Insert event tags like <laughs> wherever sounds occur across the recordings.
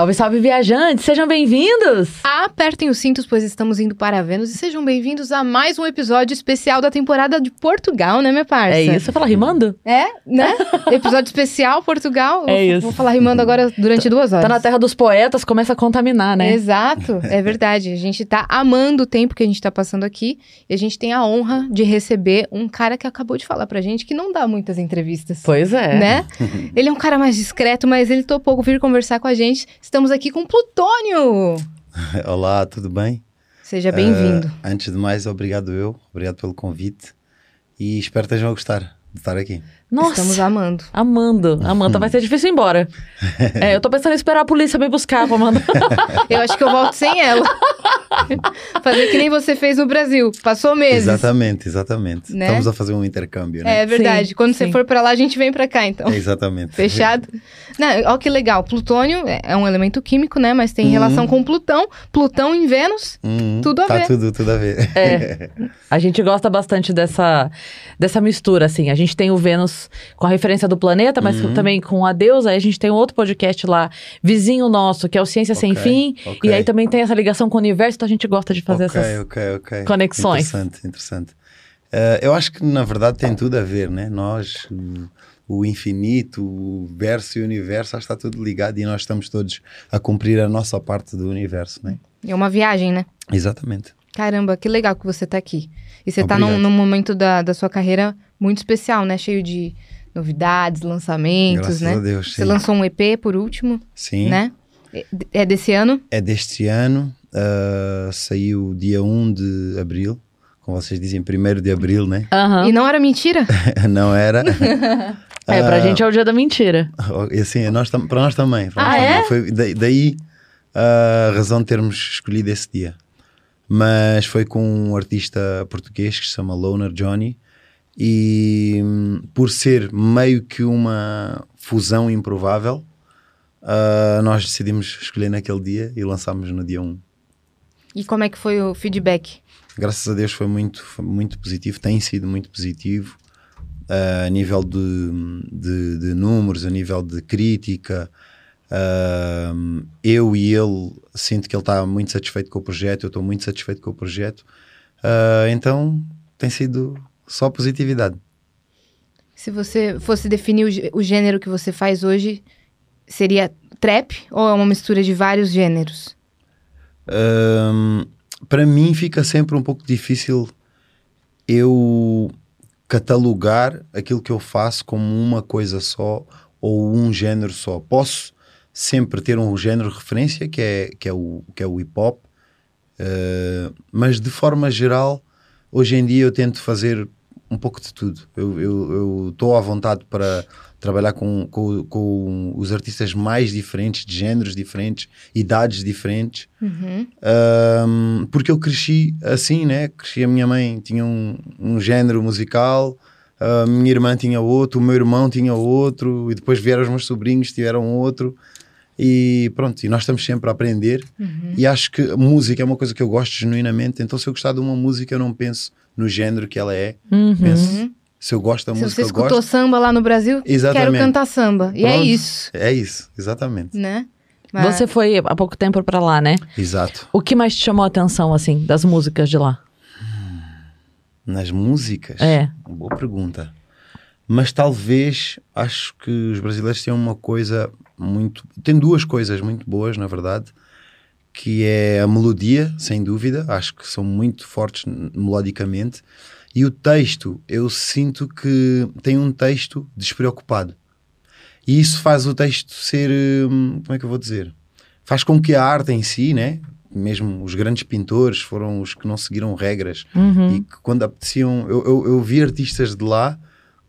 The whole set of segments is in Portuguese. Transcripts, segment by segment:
Salve, salve, viajantes! Sejam bem-vindos! Apertem os cintos, pois estamos indo para Vênus e sejam bem-vindos a mais um episódio especial da temporada de Portugal, né, minha parça? É isso? Você fala rimando? É, né? <laughs> episódio especial Portugal. É Vou- isso. Vou falar rimando agora durante duas horas. Tá na terra dos poetas, começa a contaminar, né? Exato, é verdade. A gente tá amando o tempo que a gente tá passando aqui e a gente tem a honra de receber um cara que acabou de falar pra gente que não dá muitas entrevistas. Pois é. Né? Ele é um cara mais discreto, mas ele topou vir conversar com a gente. Estamos aqui com Plutônio. <laughs> Olá, tudo bem? Seja bem-vindo. Uh, antes de mais, obrigado eu, obrigado pelo convite e espero que estejam a gostar de estar aqui. Nossa, Estamos amando. amando. Amanda, vai ser difícil ir embora. <laughs> é, eu tô pensando em esperar a polícia me buscar pra mandar. <laughs> Eu acho que eu volto sem ela. <laughs> Fazer que nem você fez no Brasil. Passou meses. Exatamente, exatamente. Né? Estamos a fazer um intercâmbio, né? É verdade. Sim, Quando sim. você for pra lá, a gente vem pra cá, então. É, exatamente. Fechado? Não, olha que legal. Plutônio é- é um elemento químico, né? Mas tem Uhum. relação com Plutão. Plutão em Vênus. Uhum, Tudo a tá ver. tudo, tudo a ver. É. A gente gosta bastante dessa, dessa mistura, assim. A gente tem o Vênus com a referência do planeta, mas Uhum. também com a deusa. Aí a gente tem um outro podcast lá, vizinho nosso, que é o Ciência Sem Ok, Fim. ok. E aí também tem essa ligação com o universo, então a gente gosta de fazer ok, essas... conexões. Interessante, interessante. Uh, eu acho que na verdade tem tudo a ver, né? Nós, o, infinito, o verso e o universo, acho que está tudo ligado e nós estamos todos a cumprir a nossa parte do universo, né? É uma viagem, né? Exatamente. Caramba, que legal que você tá aqui. E você tá Obrigado. num, num momento da, da sua carreira muito especial, né? Cheio de novidades, lançamentos, Graças né? a Deus, Você sim. lançou um EP por último, Sim. né? É- É desse ano? É deste ano, uh, saiu dia 1 de abril, como vocês dizem, 1 de abril, né? Aham. E não era mentira? <laughs> Não era. <laughs> É, pra Ah, gente é o dia da mentira. E assim, nós tam- para nós também. para Ah, nós é? também. Foi da- daí a razão de termos escolhido esse dia. Mas foi com um artista português que se chama Loner Johnny. E por ser meio que uma fusão improvável, ah, nós decidimos escolher naquele dia e lançámos no dia 1. E como é que foi o feedback? graças a Deus foi muito, foi muito positivo, tem sido muito positivo ah, a nível de, de, de números, a nível de crítica. Ah, eu e ele sinto que ele está muito satisfeito com o projeto, eu estou muito satisfeito com o projeto. Então tem sido só positividade. Se você fosse definir o, gê- o gênero que você faz hoje, seria trap ou é uma mistura de vários gêneros? Hum, para mim fica sempre um pouco difícil eu catalogar aquilo que eu faço como uma coisa só ou um género só. Posso sempre ter um género de referência que é, que é, o, que é o hip hop, uh, mas de forma geral, hoje em dia eu tento fazer um pouco de tudo. Eu estou à vontade para trabalhar com, com, com os artistas mais diferentes, de géneros diferentes, idades diferentes, Uhum. um, porque eu cresci assim, né? Cresci, a minha mãe tinha um, um género musical, a minha irmã tinha outro, o meu irmão tinha outro, e depois vieram os meus sobrinhos, tiveram outro. E pronto, e nós estamos sempre a aprender. Uhum. E acho que música é uma coisa que eu gosto genuinamente. Então, se eu gostar de uma música, eu não penso no género que ela é. Uhum. Penso, se eu gosto da Se música, você eu escutou gosto. samba lá no Brasil, quero Exatamente. cantar samba. E é Pronto. isso, É isso, exatamente. né? Mas- Você foi há pouco tempo pra lá, né? Exato. O que mais te chamou a atenção, assim, das músicas de lá? Nas músicas? É. Boa pergunta. Mas talvez acho que os brasileiros têm uma coisa muito. Tem duas coisas muito boas, na verdade, que é a melodia, sem dúvida. Acho que são muito fortes melodicamente. E o texto, eu sinto que tem um texto despreocupado. E isso faz o texto ser. hum, Como é que eu vou dizer? Faz com que a arte em si, né? Mesmo os grandes pintores foram os que não seguiram regras Uhum. e que quando apeteciam, eu, eu, eu vi artistas de lá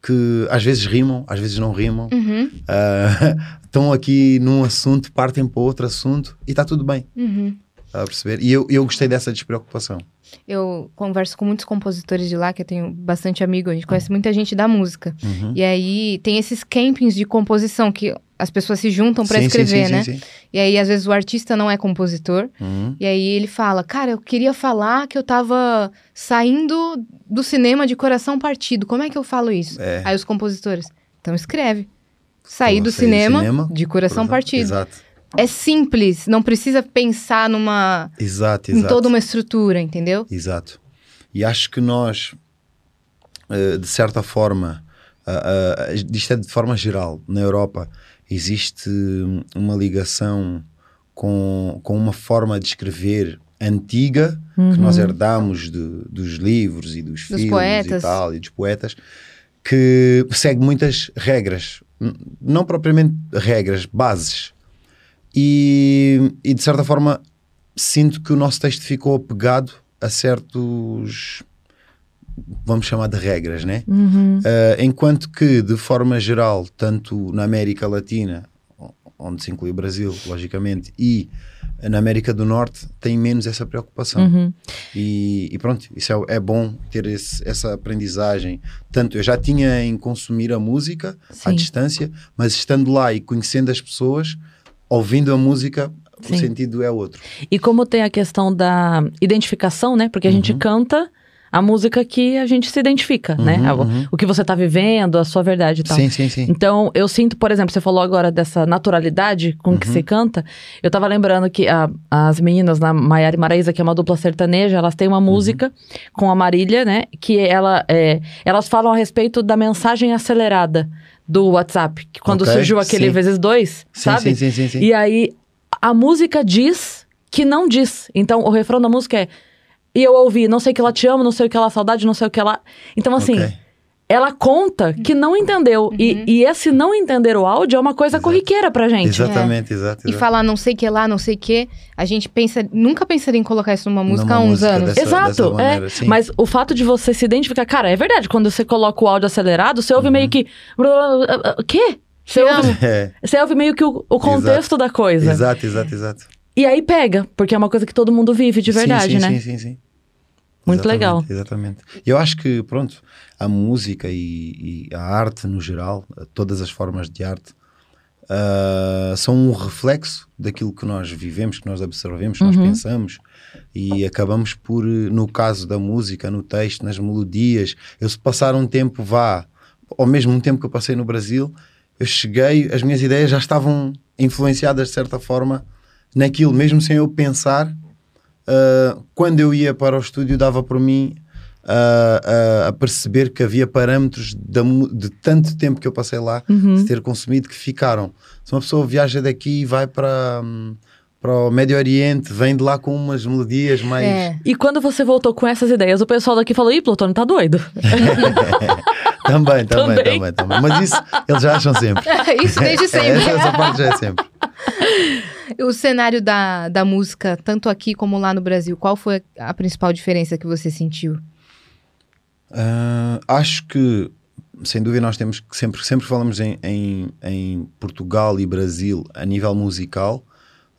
que às vezes rimam, às vezes não rimam, Uhum, Ah, <laughs> estão aqui num assunto, partem para outro assunto e está tudo bem, uhum. está a perceber? E eu, eu gostei dessa despreocupação. Eu converso com muitos compositores de lá, que eu tenho bastante amigo, a gente conhece muita gente da música. Uhum. E aí tem esses campings de composição que as pessoas se juntam sim, escrever, sim, né? sim, sim. E aí às vezes o artista não é compositor, Uhum. e aí ele fala: "Cara, eu queria falar que eu tava saindo do cinema de coração partido. Como é que eu falo isso?" É. Aí os compositores: "Então escreve. Pô, do do cinema, de coração partido." Exato. é simples, não precisa pensar numa Exato, em exato. toda uma estrutura, entendeu? Exato. E acho que nós, eh, de certa forma, uh, uh, isto é de forma geral, na Europa, existe uma ligação com, com uma forma de escrever antiga que nós herdamos de- dos livros e dos, Dos filmes poetas. e tal, e dos poetas, que segue muitas regras, não propriamente regras, bases. E, e de certa forma sinto que o nosso texto ficou apegado a certos vamos chamar de regras, né? Uhum. Uh, enquanto que, de forma geral, tanto na América Latina, onde se inclui o Brasil, logicamente, e na América do Norte, tem menos essa preocupação. Uhum. E, e pronto, isso é, é bom ter esse- essa aprendizagem. Tanto eu já tinha em consumir a música à Sim. distância, mas estando lá e conhecendo as pessoas, ouvindo a música, Sim. o sentido é outro. E como tem a questão da identificação, né? Porque a gente canta a música que a gente se identifica, né? Uhum, O- uhum. O que você tá vivendo, a sua verdade e tal. Sim, sim, sim. Então, eu sinto, por exemplo, você falou agora dessa naturalidade com que Uhum. você canta. Eu tava lembrando que a- as meninas, na Maiara e Maraísa, que é uma dupla sertaneja, elas têm uma Uhum. música com a Marília, né? Que ela, é, elas falam a respeito da mensagem acelerada do WhatsApp. Que quando Ok, surgiu aquele sim. vezes dois, Sim, sabe? sim, sim, sim, sim. E aí, a música diz que não diz. Então, o refrão da música é. E eu ouvi, não sei o que ela te ama, não sei o que ela saudade, não sei o que ela. Então, assim, Ok. ela conta que não entendeu. E, e esse não entender o áudio é uma coisa Exato. corriqueira pra gente. Exatamente, exato. E exato. falar não sei que lá, não sei que, a gente pensa, nunca pensaria em colocar isso numa música Numa há uns música anos. dessa- Exato, dessa maneira, é. sim. Mas o fato de você se identificar, cara, é verdade. Quando você coloca o áudio acelerado, você ouve Uhum. meio que. O quê? Você ouve. É, <laughs> você ouve meio que o, o contexto da coisa. exato, exato, exato. E aí pega, porque é uma coisa que todo mundo vive de Sim, verdade, sim, né? Sim, sim, sim. Muito Exatamente, legal. Exatamente. Eu acho que, pronto, a música e, e a arte no geral, todas as formas de arte, ah, são um reflexo daquilo que nós vivemos, que nós absorvemos, que nós Uhum. pensamos e acabamos por, eh, no caso da música, no texto, nas melodias, eu se passar um tempo vá, ao mesmo tempo que eu passei no Brasil, eu cheguei, as minhas ideias já estavam influenciadas de certa forma naquilo, mesmo sem eu pensar, Uh, quando eu ia para o estúdio dava por mim uh, uh, a perceber que havia parâmetros mu- de, tanto tempo que eu passei lá Uhum. de ter consumido que ficaram. Se uma pessoa viaja daqui e vai para, hum, para o Médio Oriente, vem de lá com umas melodias mais. É. E quando você voltou com essas ideias, o pessoal daqui falou: Ih, Plutônio tá doido. <laughs> Também, também, Também. também, também. Mas isso eles já acham sempre. <laughs> Isso desde <laughs> É, sempre. essa, essa parte já é sempre. <laughs> O cenário da, da música, tanto aqui como lá no Brasil, qual foi a principal diferença que você sentiu? Ah, acho que, sem dúvida, nós temos que sempre, sempre falamos em, em, em Portugal e Brasil a nível musical.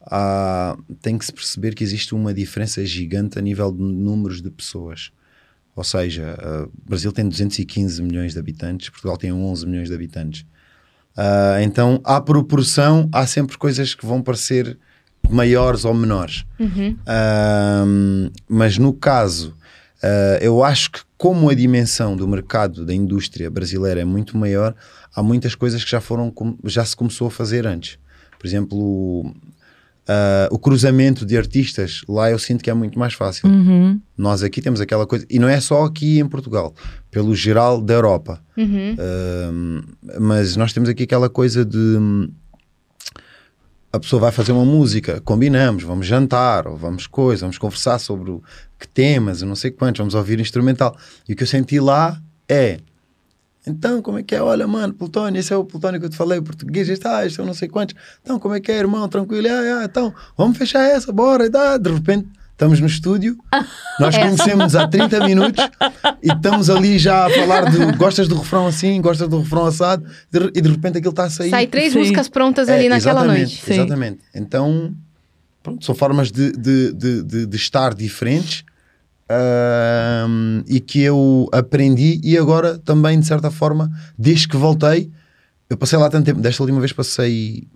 há- tem que se perceber que existe uma diferença gigante a nível de números de pessoas. Ou seja, ah, o Brasil tem 215 milhões de habitantes, Portugal tem 11 milhões de habitantes. Ah, então, à proporção, há sempre coisas que vão parecer maiores ou menores. Uhum. Ahm, mas no caso, ah, eu acho que como a dimensão do mercado da indústria brasileira é muito maior, há muitas coisas que já foram já se começou a fazer antes. Por exemplo, ah, o cruzamento de artistas lá eu sinto que é muito mais fácil. Uhum. Nós aqui temos aquela coisa, e não é só aqui em Portugal, pelo geral da Europa. Uhum. Um, mas nós temos aqui aquela coisa de a pessoa vai fazer uma música, combinamos, vamos jantar, ou vamos coisa, vamos conversar sobre o, que temas, eu não sei quantos, vamos ouvir instrumental. E o que eu senti lá é então, como é que é? Olha, mano, Plutónio, esse é o Plutónio que eu te falei, o português, este, ah, este eu não sei quantos. Então, como é que é, irmão? Tranquilo? Ah, ah, então, vamos fechar essa, bora. E dá. De repente, estamos no estúdio, <laughs> nós conhecemos há 30 minutos e estamos ali já a falar de gostas do refrão assim, gostas do refrão assado, de- e de repente aquilo está a sair. Sai três Sim. músicas prontas É, ali naquela exatamente, noite. Sim. Exatamente. Então, pronto, são formas de, de, de, de, de estar diferentes e que eu aprendi e agora também, de certa forma, desde que voltei, eu passei lá tanto tempo. Desta última vez passei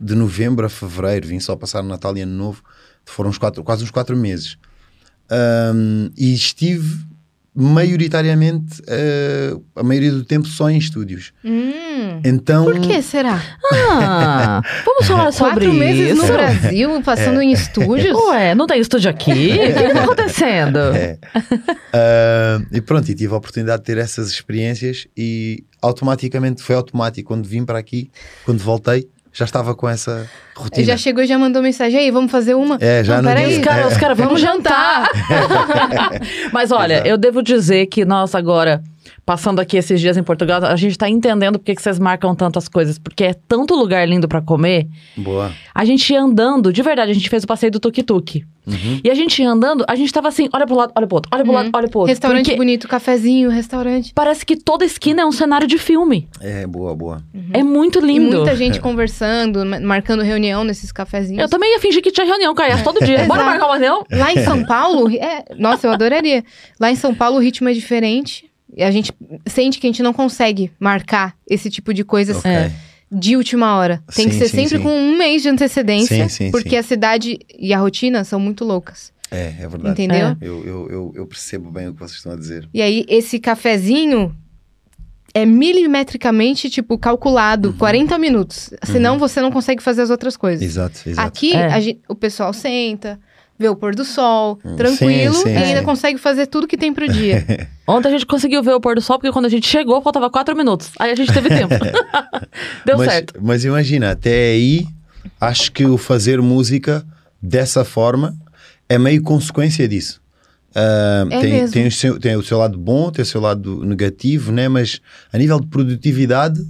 de novembro a fevereiro, vim só passar Natal e Ano Novo, foram uns quatro, quase uns quatro meses. Ahm, e estive maioritariamente, eh, a maioria do tempo, só em estúdios. Hum. Então, Por que será? Ah, vamos falar sobre Quatro meses isso. no Brasil, passando em estúdios. Ué, não tem estúdio aqui? O que tá <laughs> acontecendo? É. Ah, e pronto, e tive a oportunidade de ter essas experiências e automaticamente foi automático. Quando vim para aqui, quando voltei, já estava com essa rotina. Já chegou e já mandou mensagem aí, vamos fazer uma? É, já não, peraí. Os caras, os caras, vamos <laughs> jantar. <laughs> Mas olha, Exato. eu devo dizer que nós agora, passando aqui esses dias em Portugal, a gente tá entendendo porque que vocês marcam tantas coisas. Porque é tanto lugar lindo pra comer. Boa. A gente ia andando, de verdade, a gente fez o passeio do tuk-tuk. Uhum. E a gente ia andando, a gente tava assim, olha pro lado, olha pro outro, olha pro Uhum. lado, olha pro outro. Restaurante Porque bonito, cafezinho, restaurante. parece que toda esquina é um cenário de filme. É, boa, boa. É muito E lindo. muita gente <laughs> conversando, ma- marcando reunião nesses cafezinhos. Eu também ia fingir que tinha reunião com a Yas todo dia. Bora marcar uma reunião? Lá em São Paulo, é, nossa, eu adoraria. Lá em São Paulo o ritmo é diferente. E a gente sente que a gente não consegue marcar esse tipo de coisa Ok. É. de última hora. Tem que Sim, ser sim, sempre sim. com um mês de antecedência, Sim, sim, porque sim. a cidade e a rotina são muito loucas. É, é verdade. Entendeu? É. Eu, eu, eu, eu percebo bem o que vocês estão a dizer. E aí, esse cafezinho é milimetricamente, tipo, calculado, Uhum. 40 minutos. Senão você não consegue fazer as outras coisas. Exato, exato. Aqui, É. a gen- o pessoal senta, vê o pôr do sol, tranquilo, sim, sim, e ainda sim. consegue fazer tudo que tem pro dia. <laughs> Ontem a gente conseguiu ver o pôr do sol, porque quando a gente chegou, faltava quatro minutos. Aí a gente teve tempo. <laughs> <laughs> Deu mas, certo. Mas imagina, até aí, acho que o fazer música dessa forma é meio consequência disso. Ah, É tem, mesmo. tem, o seu, tem o seu lado bom, tem o seu lado negativo, né? Mas a nível de produtividade,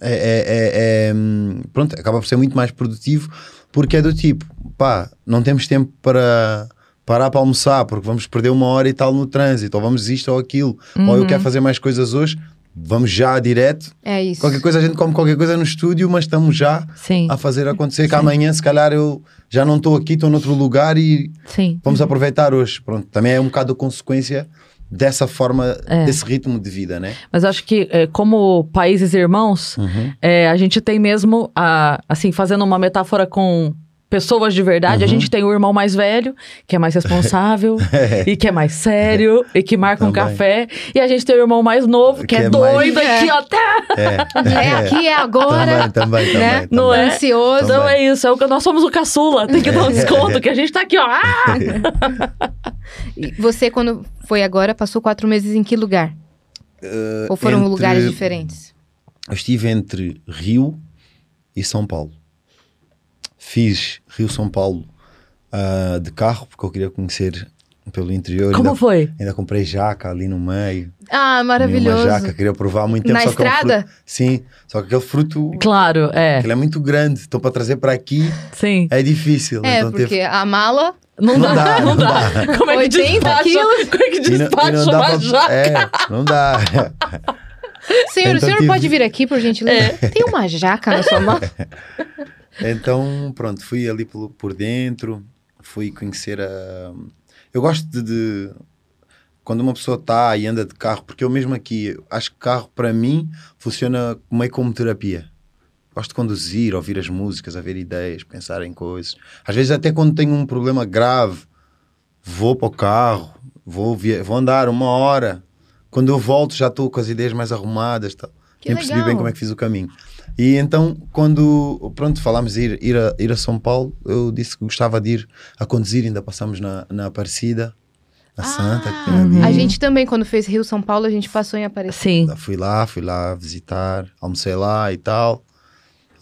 é, é- é- é, hum, pronto, acaba por ser muito mais produtivo porque é do tipo, pá, não temos tempo para parar para almoçar porque vamos perder uma hora e tal no trânsito, ou vamos isto ou aquilo, ou Uhum. eu quero fazer mais coisas hoje, vamos já direto. É isso. Qualquer coisa a gente come qualquer coisa no estúdio, mas estamos já Sim, a fazer acontecer. Que amanhã, se calhar, eu já não estou aqui, estou noutro lugar e sim. vamos aproveitar hoje. Pronto, também é um bocado a consequência dessa forma, É. desse ritmo de vida, né? Mas acho que, é, como países irmãos, Uhum. é, a gente tem mesmo, a, assim, fazendo uma metáfora com pessoas de verdade, a Uhum. gente tem o irmão mais velho, que é mais responsável, <laughs> e que é mais sério, e que marca um Também. café. E a gente tem o irmão mais novo, que, Que é, é doido mais- aqui, ó. Tá, É, É aqui, é agora. Também, também, né? Não é? Ansioso. Então é isso, é o que nós somos o caçula. Tem que dar um desconto, que a gente tá aqui, ó. Ah! E você, quando foi agora, passou quatro meses em que lugar? Uh, Ou foram entre- lugares diferentes? Eu estive entre Rio e São Paulo. Fiz Rio-São Paulo ah, de carro, porque eu queria conhecer pelo interior. Como ainda, foi? ainda comprei jaca ali no meio. Ah, maravilhoso. jaca, queria provar há muito tempo. Na só que é um estrada? fruto- sim, só que aquele fruto Claro, é. ele é muito grande, então para trazer para aqui Sim. é difícil. É, então porque teve... a mala. Não, Não dá, dá, não não dá. Como é que 80 despacha? quilos. Como é que não- despacha não dá uma pra- jaca? É, não dá. Senhor, o Então senhor tive- pode vir aqui, por gentileza? Tem uma jaca na sua mão? <laughs> Então, pronto, fui ali por, por dentro, fui conhecer a. Eu gosto de. de- Quando uma pessoa está e anda de carro, porque eu mesmo aqui, acho que carro para mim funciona meio como terapia. Gosto de conduzir, ouvir as músicas, haver ideias, pensar em coisas. Às vezes, até quando tenho um problema grave, vou para o carro, vou, via- vou andar uma hora. Quando eu volto, já estou com as ideias mais arrumadas. Tal. Que Nem percebi legal. bem como é que fiz o caminho. E então, quando pronto, falámos de ir, ir, a, ir a São Paulo, eu disse que gostava de ir a conduzir, ainda passamos na, na Aparecida, na Santa, que tem ali. Ah, A gente também, quando fez Rio São Paulo, a gente passou em Aparecida. Sim. Fui lá, fui lá visitar, almocei lá e tal.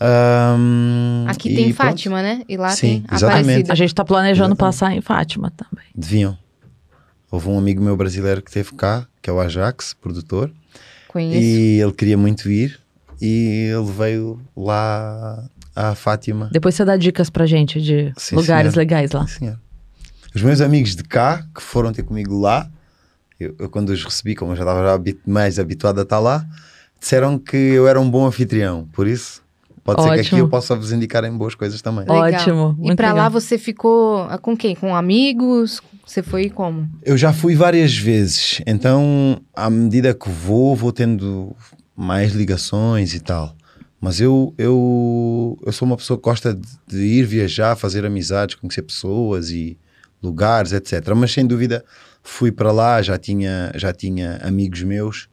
Ahm, Aqui e tem pronto, Fátima, né? E lá Sim, tem exatamente. Aparecida. A gente tá planejando Exatamente. passar em Fátima também. Deviam. Houve um amigo meu brasileiro que esteve cá, que é o Ajax, produtor, Conheço. e ele queria muito ir, e ele veio lá a Fátima. Depois você dá dicas pra gente de Sim, lugares senhora. legais lá. Sim, senhor. Os meus amigos de cá, que foram ter comigo lá, eu, eu quando os recebi, como eu já estava já mais habituado a estar lá, disseram que eu era um bom anfitrião. Por isso, pode ser que aqui Ótimo. eu possa vos indicar em boas coisas também. Legal. Ótimo, E pra lá você ficou ah, com quem? Com amigos? Você foi como? Eu já fui várias vezes, então à medida que vou, vou tendo mais ligações e tal. Mas eu, eu, eu sou uma pessoa que gosta de, ir viajar, fazer amizades, conhecer pessoas e lugares, etc. Mas sem dúvida fui para lá, já tinha, já tinha amigos meus,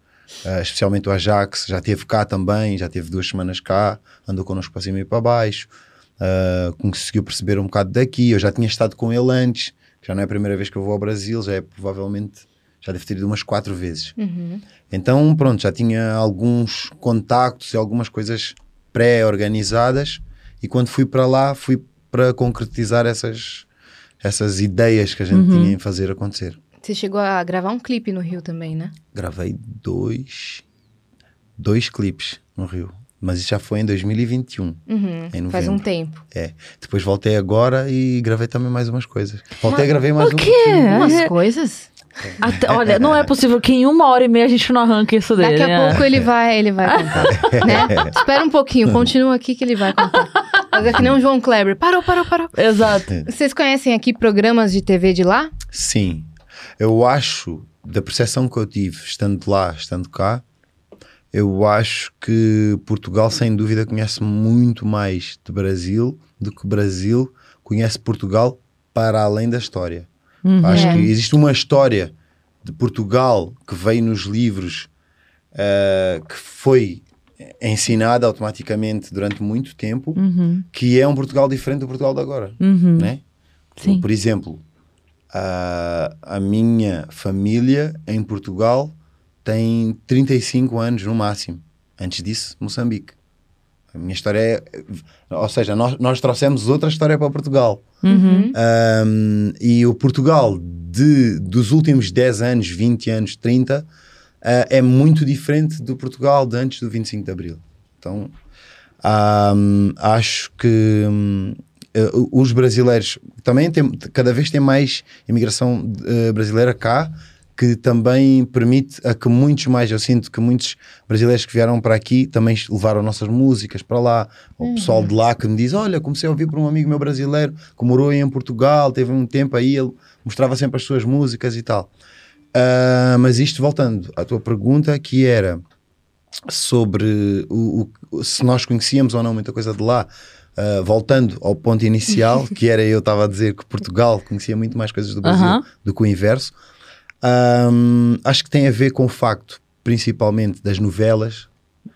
uh, especialmente o Ajax, já teve cá também, já teve duas semanas cá, andou connosco para cima e para baixo, uh, conseguiu perceber um bocado daqui. Eu já tinha estado com ele antes, já não é a primeira vez que eu vou ao Brasil, já é provavelmente, já deve ter ido umas quatro vezes. Uhum. Então, pronto, já tinha alguns contactos e algumas coisas pré-organizadas, e quando fui para lá, fui para concretizar essas, essas ideias que a gente Uhum. tinha em fazer acontecer. Você chegou a gravar um clipe no Rio também, né? Gravei dois, dois clipes no Rio, mas isso já foi em 2021. Uhum. Em Faz um tempo. É. Depois voltei agora e gravei também mais umas coisas. Voltei e gravei mais o um. quê? Umas coisas. Até- olha, não é possível que em uma hora e meia a gente não arranque isso dele. Daqui a né? pouco ele vai, ele vai contar, né? <laughs> Espera um pouquinho, continua aqui que ele vai contar. Mas é que nem o João Kleber. Parou, parou, parou. Exato. Vocês conhecem aqui programas de TV de lá? Sim. Eu acho, da percepção que eu tive, estando lá, estando cá, eu acho que Portugal, sem dúvida, conhece muito mais de Brasil do que o Brasil conhece Portugal para além da história. Uhum. Acho É. que existe uma história de Portugal que veio nos livros eh, que foi ensinada automaticamente durante muito tempo, Uhum. que é um Portugal diferente do Portugal de agora, Uhum. né? Sim. Por exemplo, a, a minha família em Portugal tem 35 anos no máximo. Antes disso, Moçambique. A minha história é. Ou seja, nós, nós trouxemos outra história para Portugal. Uhum. Um, e o Portugal de, dos últimos 10 anos, 20 anos, 30 uh, é muito diferente do Portugal de antes do 25 de Abril. Então um, acho que um, uh, os brasileiros também tem, cada vez tem mais imigração uh, brasileira cá que também permite a que muitos mais, eu sinto que muitos brasileiros que vieram para aqui também levaram nossas músicas para lá. O pessoal de lá que me diz: Olha, comecei a ouvir por um amigo meu brasileiro que morou em Portugal, teve um tempo aí, ele mostrava sempre as suas músicas e tal. Ah, mas isto voltando à tua pergunta, que era sobre o, o- se nós conhecíamos ou não muita coisa de lá. ah, voltando ao ponto inicial, <laughs> que era eu estava a dizer que Portugal conhecia muito mais coisas do Brasil Aham. do que o inverso. Ahm, acho que tem a ver com o facto, principalmente, das novelas.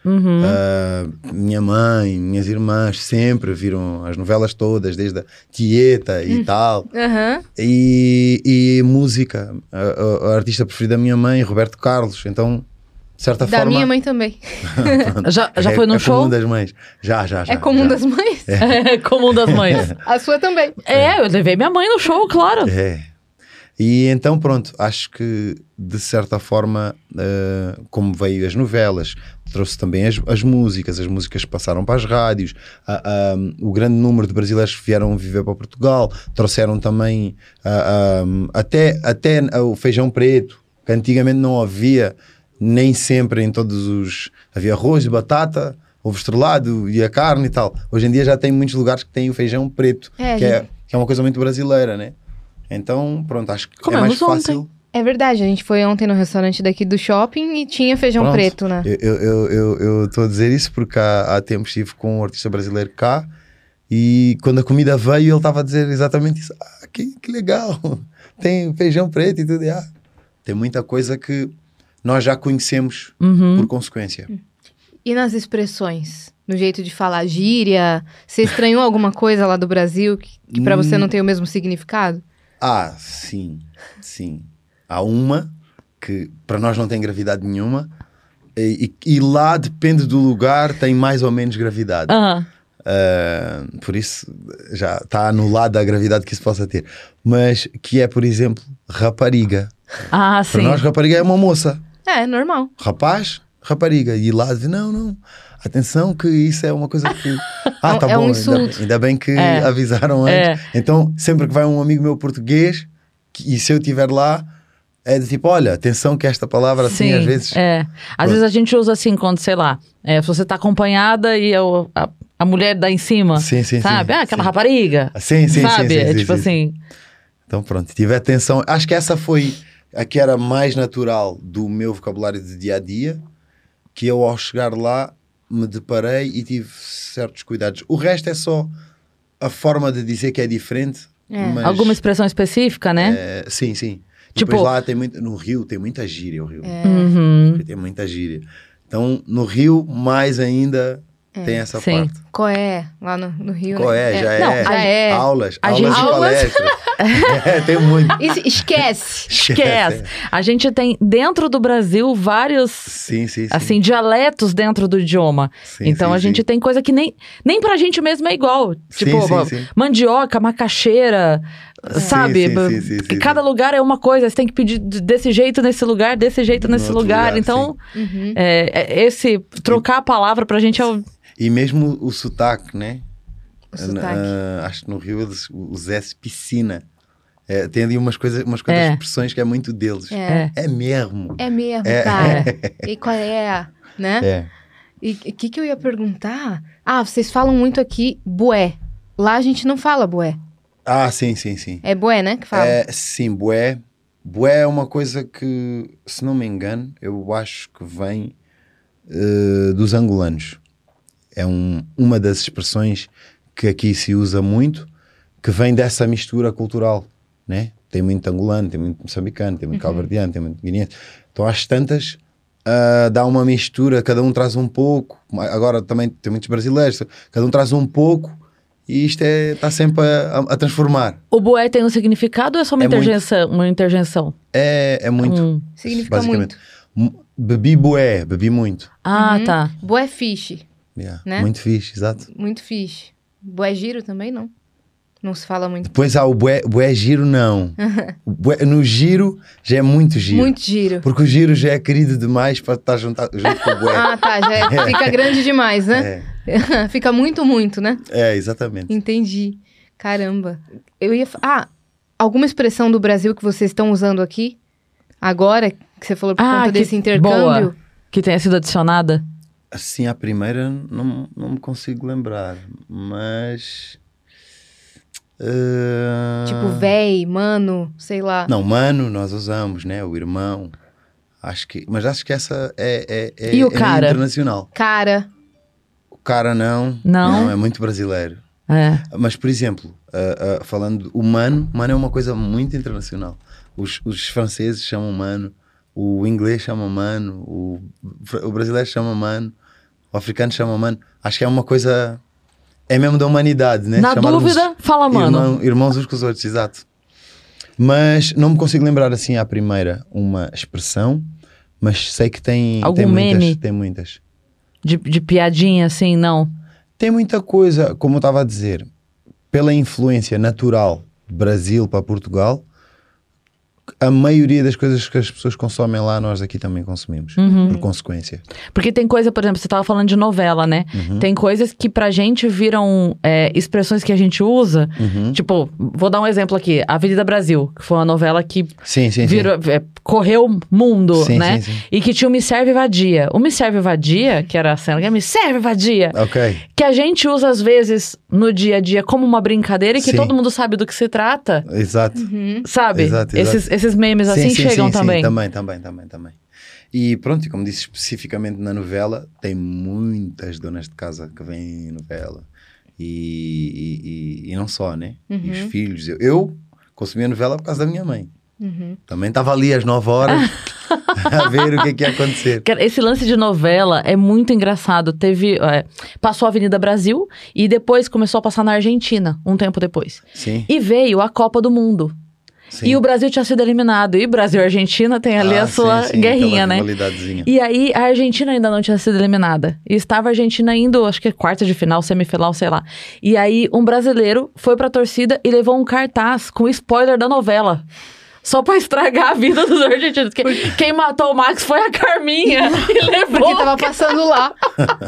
Uhum. Ah, minha mãe, minhas irmãs sempre viram as novelas todas, desde a Tieta e tal. Aham. E, e música. A, a- a artista preferida da minha mãe, Roberto Carlos. Então, de certa Da forma. minha mãe também. <laughs> Já, já é, foi no é show? comum das mães. Já, já, já. é comum já. das mães? É comum das mães. <laughs> A sua também. É, eu levei minha mãe no show, claro. É. E então, pronto, acho que de certa forma, eh, como veio as novelas, trouxe também as, as músicas, as músicas passaram para as rádios, a- o grande número de brasileiros que vieram viver para Portugal, trouxeram também a- a- até, até o feijão preto, que antigamente não havia, nem sempre em todos os. Havia arroz, batata, ovo estrelado e a carne e tal. Hoje em dia já tem muitos lugares que têm o feijão preto, É, que, é, que é uma coisa muito brasileira, né? Então, pronto, acho que é Comemos mais fácil. ontem. É verdade, a gente foi ontem no restaurante daqui do shopping e tinha feijão Pronto. preto, né? Eu estou eu, eu, eu tô a dizer isso porque há, há tempos estive com um artista brasileiro cá e quando a comida veio ele estava a dizer exatamente isso. Ah, que, que legal! <laughs> Tem feijão preto e tudo. E, ah, tem muita coisa que nós já conhecemos Uhum. por consequência. E nas expressões? No jeito de falar gíria? Você estranhou alguma coisa lá do Brasil que, que pra você não tem o mesmo significado? Ah, sim, sim. Há uma que para nós não tem gravidade nenhuma e, e- lá depende do lugar, tem mais ou menos gravidade. Aham. Uh, por isso já está anulada a gravidade que isso possa ter. Mas que é, por exemplo, rapariga. Ah, Para sim. nós, rapariga é uma moça. É, normal. Rapaz, rapariga. E lá diz: não, não. Atenção, que isso é uma coisa que. <laughs> Ah, tá É um bom. insulto. Ainda, ainda bem que É. avisaram É. antes. Então, sempre que vai um amigo meu português, que- e se eu estiver lá, é de tipo: olha, atenção, que esta palavra, assim, Sim, às vezes. É. Às vezes a gente usa assim, quando, sei lá, é, se você tá acompanhada e eu- a, a mulher dá em cima. Sim, sim, sabe? sim, ah, aquela sim. rapariga. Sim, sim, sabe? sim, sim, é tipo sim. assim. Então pronto, tive atenção. Acho que essa foi a que era mais natural do meu vocabulário de dia a dia, que eu ao chegar lá me deparei e tive certos cuidados. O resto é só a forma de dizer que é diferente, É. Mas, Alguma expressão específica, né? é, sim, sim. Tipo- Depois lá tem muito. No Rio tem muita gíria, o Rio. É. Uhum. Tem muita gíria. Então, no Rio, mais ainda tem essa Sim. parte. Qual é? Lá no, no Rio, Qual né? é? Já Não, é. Já é. Aulas, a aulas gente- de palestra. <laughs> <laughs> é, tem muito. Isso- esquece. <laughs> Esquece. A gente tem dentro do Brasil vários Sim, sim, sim. assim dialetos dentro do idioma. Sim, então sim, a gente tem coisa que nem nem pra gente mesmo é igual. Tipo, sim, sim. mandioca, macaxeira, sabe? sim, sim, sim, sim, Cada lugar é uma coisa, você tem que pedir desse jeito nesse lugar, desse jeito nesse lugar. lugar, Então, Uhum. é, é, esse trocar a palavra pra gente é o E mesmo o sotaque, né? O sotaque. Ah, acho que no Rio eles S piscina. É, tem ali umas coisas, umas coisas, É. expressões que é muito deles. É. É mesmo. É mesmo, É. cara. <laughs> E qual é? Né? É. E o que, que eu ia perguntar? Ah, vocês falam muito aqui bué. Lá a gente não fala bué. Ah, sim, sim, sim. É bué, né? Que fala. É, sim, bué. Bué é uma coisa que, se não me engano, eu acho que vem eh, dos angolanos. É um, uma das expressões que aqui se usa muito, que vem dessa mistura cultural, né? Tem muito angolano, tem muito moçambicano, tem muito calverdiano, tem muito guineense. Então, às tantas, ah, dá uma mistura, cada um traz um pouco. Agora também tem muitos brasileiros, cada um traz um pouco e isto está sempre a, a- transformar. O bué tem um significado ou é só uma É muito. interjeição? Uma interjeição? É, é muito. Um- Significa basicamente. muito. Bebi bué, bebi muito. Ah, Uhum. tá. Bué fish. Yeah, Né? Muito fixe, exato. Muito fish. Bué giro também não. Não se fala muito. Depois há o bué, bué giro, não. <laughs> Bué- no giro já é muito giro. Muito giro. Porque o giro já é querido demais para estar junto, junto com o bué. Ah, tá. Já é- <laughs> fica grande demais, né? é, <laughs> fica muito, muito, né? é, exatamente. Entendi. Caramba. Eu ia. Ah, alguma expressão do Brasil que vocês estão usando aqui? Agora, que você falou por Ah, conta que desse intercâmbio? boa. Que tenha sido adicionada. Assim, à primeira não, não me consigo lembrar, mas. ah, Tipo, véi, mano, sei lá. Não, mano, nós usamos, né? O irmão. Acho que, mas acho que essa é, é, é, E o é cara? internacional. Cara. O cara não. Não? é muito brasileiro. É. Mas, por exemplo, ah, ah, falando o mano, mano é uma coisa muito internacional. Os, os franceses chamam mano, o inglês chama mano, o, o brasileiro chama mano, o africano chama mano. Acho que é uma coisa. É mesmo da humanidade, né? Na Chamarmos dúvida, fala, mano. irmão- irmãos uns com os outros, exato. Mas não me consigo lembrar assim à primeira uma expressão, mas sei que tem, Algum tem muitas. meme? Tem muitas. De, de piadinha, assim, não. Tem muita coisa, como eu estava a dizer, pela influência natural de Brasil para Portugal, a maioria das coisas que as pessoas consomem lá, nós aqui também consumimos, Uhum. por consequência. Porque tem coisa, por exemplo, você tava falando de novela, né? Uhum. Tem coisas que pra gente viram é, expressões que a gente usa. Uhum. Tipo, vou dar um exemplo aqui. Avenida Brasil, que foi uma novela que Sim, sim, sim. virou, é, correu o mundo, Sim, né? sim, sim. E que tinha o Me Serve Vadia. O Me Serve Vadia, que era a cena que é Me Serve Vadia, Ok. que a gente usa às vezes no dia a dia como uma brincadeira e que Sim. todo mundo sabe do que se trata, Exato. Sabe? Exato, exato. Esses, esses memes Sim, assim sim, chegam sim, sim. também. Também, também, também, também. E pronto, como disse especificamente na novela, tem muitas donas de casa que vêm em novela. E, e, e- não só, né? E os Uhum. filhos. Eu, eu consumia novela por causa da minha mãe. Uhum. Também estava ali às 9 horas <laughs> a ver o que é que ia acontecer. Esse lance de novela é muito engraçado. Teve. é, passou a Avenida Brasil e depois começou a passar na Argentina, um tempo depois. Sim. E veio a Copa do Mundo. Sim. E o Brasil tinha sido eliminado. E Brasil e Argentina tem ali Ah, a sua sim, sim, guerrinha, né? E aí a Argentina ainda não tinha sido eliminada. E estava a Argentina indo, acho que é quarta de final, semifinal, sei lá. E aí um brasileiro foi pra torcida e levou um cartaz com spoiler da novela. Só pra estragar a vida dos argentinos. Que- Quem matou o Max foi a Carminha. <laughs> e levou. Porque tava passando lá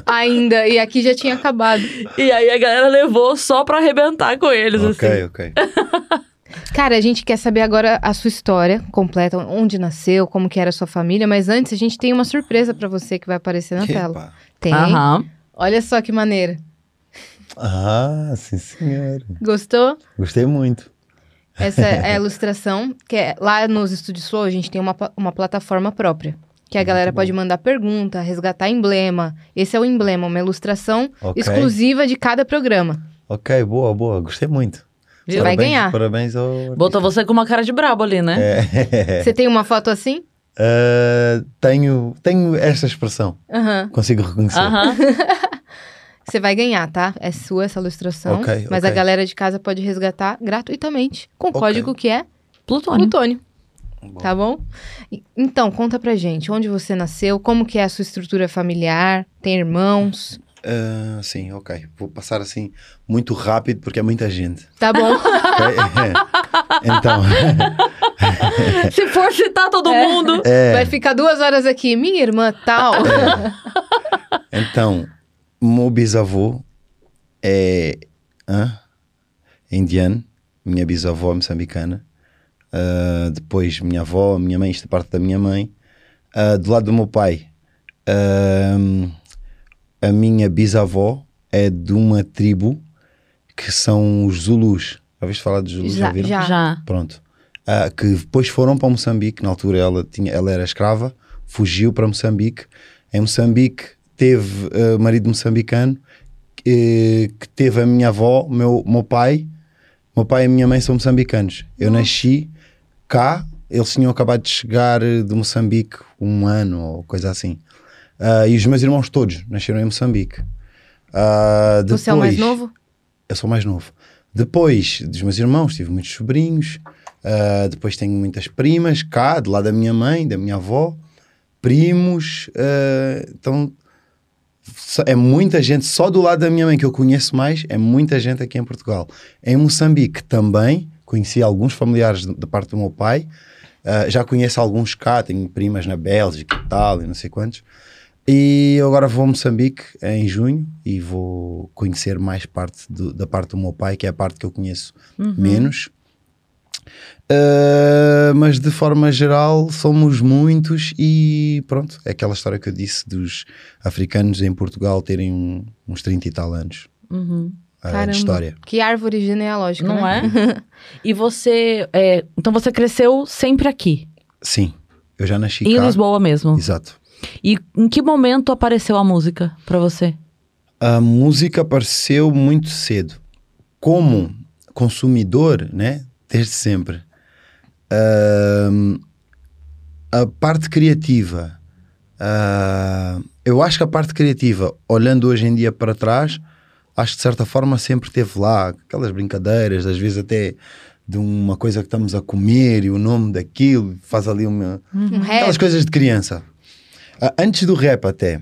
ainda. E aqui já tinha acabado. E aí a galera levou só pra arrebentar com eles, Ok, assim. ok. <laughs> Cara, a gente quer saber agora a sua história completa, onde nasceu, como que era a sua família, mas antes a gente tem uma surpresa pra você que vai aparecer na tela. Epa. Tem. Aham. Olha só que maneira. Ah, sim, senhor. Gostou? Gostei muito. Essa é a <laughs> ilustração, que é, lá nos Estúdios Flow a gente tem uma, uma plataforma própria. Que a galera bom. pode mandar pergunta, resgatar emblema. Esse é o emblema, uma ilustração Ok. exclusiva de cada programa. Ok, boa, boa. Gostei muito. Você vai ganhar. Parabéns ao. Botou você com uma cara de brabo ali, né? É. <laughs> <laughs> Você tem uma foto assim? Ah, tenho, tenho esta expressão. Aham. Consigo reconhecer. Aham. <laughs> Você vai ganhar, tá? É sua essa ilustração. Ok, mas ok. a galera de casa pode resgatar gratuitamente. Com o Ok. código que é Plutônio. Plutônio. Bom. Tá bom? Então, conta pra gente. Onde você nasceu? Como que é a sua estrutura familiar? Tem irmãos? Ah, sim, ok. Vou passar assim muito rápido porque é muita gente. Tá bom. ok? então, <laughs> Se for citar todo É. mundo. Vai ficar duas horas aqui. Minha irmã tal. então, o meu bisavô é hã? indiano, minha bisavó é moçambicana. Ah, depois, minha avó, minha mãe, isto é parte da minha mãe. Ah, do lado do meu pai, ah, a minha bisavó é de uma tribo que são os Zulus. Já ouviste falar dos Zulus? Já- viram? já. Já. Pronto. Ah, que depois foram para Moçambique, na altura ela, tinha, ela era escrava, fugiu para Moçambique. Em Moçambique teve ah, marido moçambicano, que, que teve a minha avó, meu, meu pai. Meu pai e a minha mãe são moçambicanos. Eu nasci cá, eles tinham acabado de chegar de Moçambique um ano ou coisa assim. Ah, e os meus irmãos todos nasceram em Moçambique. Ah, Você é o mais depois- novo? eu sou mais novo. Depois dos meus irmãos, tive muitos sobrinhos. ah, depois tenho muitas primas cá, de lá da minha mãe, da minha avó, primos. ah, então é muita gente, só do lado da minha mãe que eu conheço mais, é muita gente aqui em Portugal. Em Moçambique também, conheci alguns familiares da parte do meu pai. ah, já conheço alguns cá, tenho primas na Bélgica e tal, e não sei quantos. E eu agora vou a Moçambique em junho e vou conhecer mais parte do- da parte do meu pai, que é a parte que eu conheço menos. Uh, mas de forma geral somos muitos e pronto, é aquela história que eu disse dos africanos em Portugal terem um- uns 30 e tal anos Uhum. uh, Caramba. de história. Que árvore genealógica, Não né? é? <laughs> E você. é, então você cresceu sempre aqui, Sim, eu já nasci em cá. Lisboa mesmo. Exato. E em que momento apareceu a música pra você? A música apareceu muito cedo. Como consumidor, né? Desde sempre. Ahm, a parte criativa. ah, eu acho que a parte criativa, olhando hoje em dia para trás, acho que de certa forma sempre teve lá aquelas brincadeiras, às vezes até de uma coisa que estamos a comer e o nome daquilo, faz ali uma, Um Aquelas coisas de criança. Ah, antes do rap até.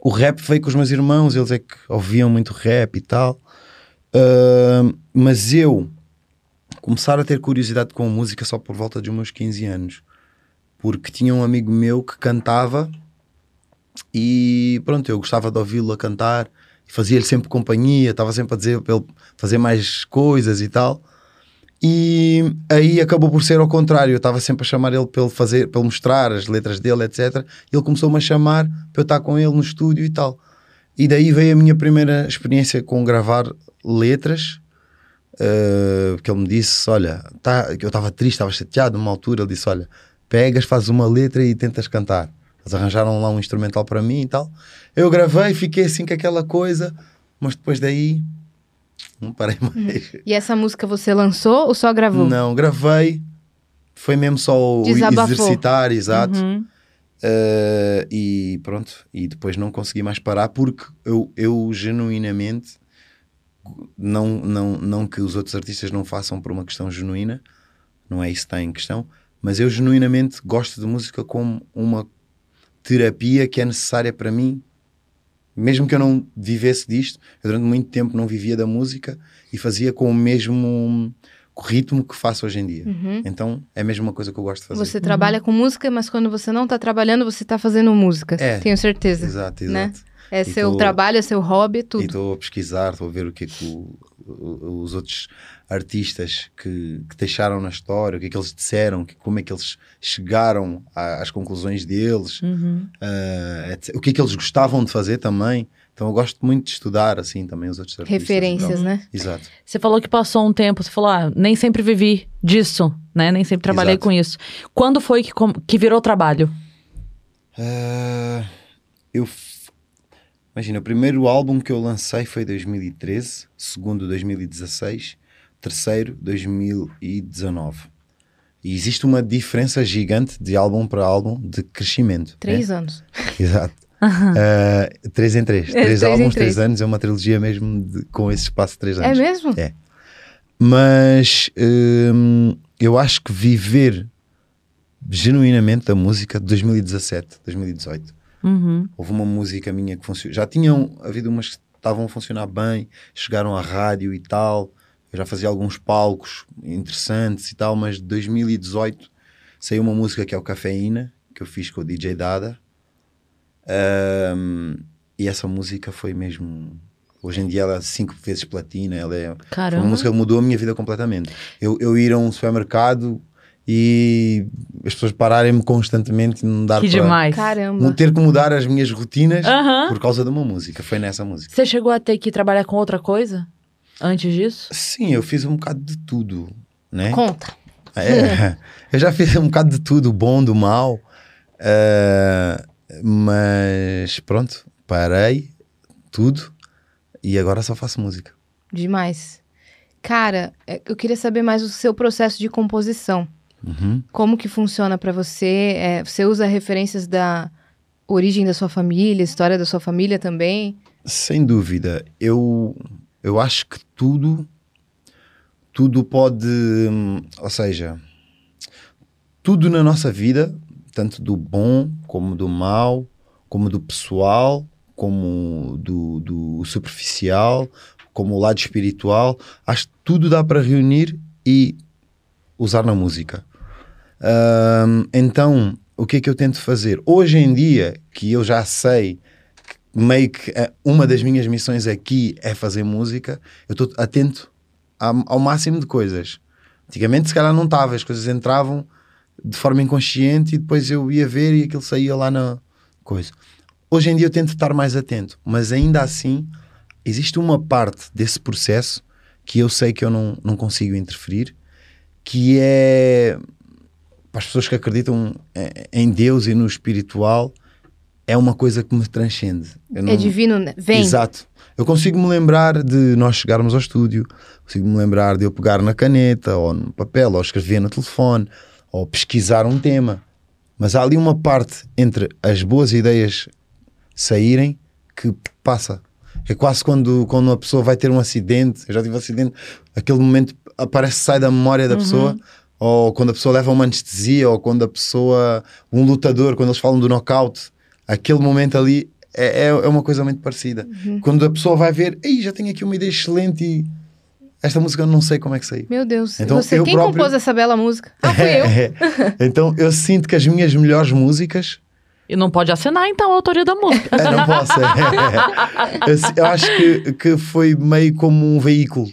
O rap veio com os meus irmãos, eles é que ouviam muito rap e tal. Ah, mas eu começar a ter curiosidade com a música só por volta dos meus 15 anos. Porque tinha um amigo meu que cantava e pronto, eu gostava de ouvi-lo a cantar fazia-lhe sempre companhia, estava sempre a dizer para ele fazer mais coisas e tal. E aí acabou por ser ao contrário. Eu estava sempre a chamar ele para ele fazer, ele mostrar as letras dele, etc. Ele começou-me a chamar para eu estar com ele no estúdio e tal. E daí veio a minha primeira experiência com gravar letras. eh, que ele me disse: Olha, tá, eu estava triste, estava chateado numa altura. Ele disse: Olha, pegas, fazes uma letra e tentas cantar. Eles arranjaram lá um instrumental para mim e tal. Eu gravei, fiquei assim com aquela coisa, mas depois daí não parei mais. E essa música você lançou ou só gravou? Não, gravei. Foi mesmo só o Desabafou. exercitar, exato. Uhum. Uh, e pronto. E depois não consegui mais parar porque eu, eu genuinamente, não, não, não que os outros artistas não façam por uma questão genuína, não é isso que está em questão, mas eu genuinamente gosto de música como uma terapia que é necessária para mim. Mesmo que eu não vivesse disto, eu durante muito tempo não vivia da música e fazia com o mesmo ritmo que faço hoje em dia. Uhum. Então é a mesma coisa que eu gosto de fazer. Você trabalha com música, mas quando você não tá trabalhando, você tá fazendo música. É. Tenho certeza. Exato, né? exato. É E seu tô- trabalho, é seu hobby, é E tudo. estou a pesquisar, estou a ver o que é que o- os outros artistas que, que deixaram na história, o que é que eles disseram, que- como é que eles chegaram a- às conclusões deles, Uhum. etc. o que é que eles gostavam de fazer também. Então eu gosto muito de estudar assim também os outros artistas. Referências, tal. né? Exato. Você falou que passou um tempo, você falou, ah, nem sempre vivi disso, né? Nem sempre trabalhei Exato. com isso. Quando foi que, que virou trabalho? Ah, eu imagina, o primeiro álbum que eu lancei foi 2013, segundo 2016. terceiro 2019. E existe uma diferença gigante de álbum para álbum de crescimento. Três né? anos. Exato. <laughs> Uh, três em três. É, <laughs> três três álbuns, três. três anos. É uma trilogia mesmo de- com esse espaço de três É anos. mesmo? É. Mas hum, eu acho que viver genuinamente da música de 2017, 2018. Uhum. Houve uma música minha que funcionou. Já tinham havido umas que estavam a funcionar bem, chegaram à rádio e tal. Eu já fazia alguns palcos interessantes e tal, mas de 2018 saiu uma música que é o Cafeína, que eu fiz com o DJ Dada. Ahm, e essa música foi mesmo. Hoje em dia ela é cinco vezes platina. Ela é Caramba. uma música que mudou a minha vida completamente. Eu, eu ir a um supermercado e as pessoas pararem-me constantemente e não dar Que para demais. Caramba. ter que mudar as minhas rotinas por causa de uma música. Foi nessa música. Você chegou a ter que trabalhar com outra coisa antes disso? Sim, eu fiz um bocado de tudo, né? Conta. É, <laughs> eu já fiz um bocado de tudo, do bom, do mal. eh, mas pronto, parei tudo e agora só faço música. Demais. Cara, é, eu queria saber mais o seu processo de composição. Uhum. Como que funciona pra você? É, você usa referências da origem da sua família, história da sua família também? Sem dúvida, eu, eu acho que tudo, tudo pode, ou seja, tudo na nossa vida, tanto do bom como do mal, como do pessoal, como do, do superficial, como o lado espiritual, acho que tudo dá para reunir e usar na música. Então, o que é que eu tento fazer? Hoje em dia, que eu já sei meio que eh, uma das minhas missões aqui é fazer música, eu estou atento ao, ao máximo de coisas. Antigamente, se calhar, não estava, as coisas entravam de forma inconsciente e depois eu ia ver e aquilo saía lá na coisa. Hoje em dia eu tento estar mais atento, mas ainda assim existe uma parte desse processo que eu sei que eu não, não consigo interferir, que é para as pessoas que acreditam eh, em Deus e no espiritual, é uma coisa que me transcende. Eu É não- divino, né? Vem. Exato. Eu consigo me lembrar de nós chegarmos ao estúdio, consigo me lembrar de eu pegar na caneta ou no papel, ou escrever no telefone, ou pesquisar um tema. Mas há ali uma parte entre as boas ideias saírem que passa. É quase quando, quando uma pessoa vai ter um acidente, eu já tive um acidente, aquele momento aparece, sai da memória da pessoa, ou quando a pessoa leva uma anestesia, ou quando a pessoa, um lutador, quando eles falam do knockout, aquele momento ali é, é, é uma coisa muito parecida. Quando a pessoa vai ver, ei, já tenho aqui uma ideia excelente e esta música eu não sei como é que saiu. Meu Deus. Então, você, eu quem próprio- compôs essa bela música? Ah, fui eu. <laughs> É. Então eu sinto que as minhas melhores músicas E não pode assinar, então, a autoria da música. É, não posso. é. <laughs> Eu, eu acho que, que foi meio como um veículo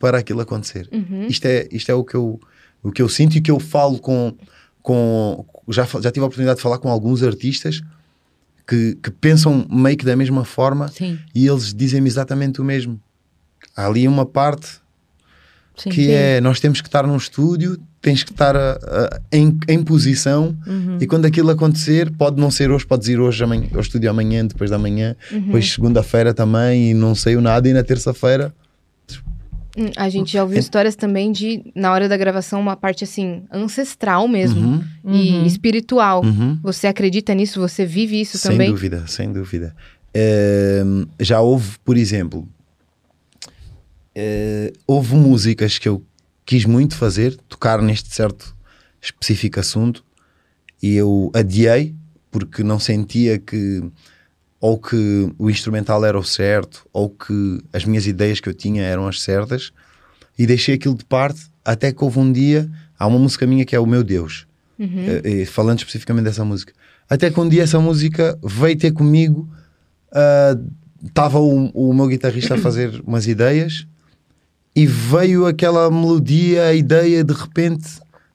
para aquilo acontecer. Uhum. Isto, é, isto é o que eu, o que eu sinto e que eu falo com. com já, já tive a oportunidade de falar com alguns artistas que, que pensam meio que da mesma forma Sim, e eles dizem-me exatamente o mesmo. Há ali uma parte sim. que é nós temos que estar num estúdio, tens que estar a- a- em, em posição Uhum. e quando aquilo acontecer, pode não ser hoje, podes ir hoje amanhã, ao estúdio amanhã, depois da manhã, Uhum. depois segunda-feira também e não saiu nada e na terça-feira A gente já ouviu histórias também de, na hora da gravação, uma parte assim, ancestral mesmo. Uhum, E Uhum. espiritual. uhum. Você acredita nisso? Você vive isso sem também? dúvida, sem dúvida. Ehm, já houve, por exemplo, eh, houve músicas que eu quis muito fazer, tocar neste certo específico assunto e eu adiei porque não sentia que ou que o instrumental era o certo ou que as minhas ideias que eu tinha eram as certas e deixei aquilo de parte até que houve um dia há uma música minha que é o meu Deus Uhum. eh, eh, falando especificamente dessa música. Até que um dia essa música veio ter comigo, estava o, o meu guitarrista a fazer <coughs> umas ideias e veio aquela melodia, a ideia, de repente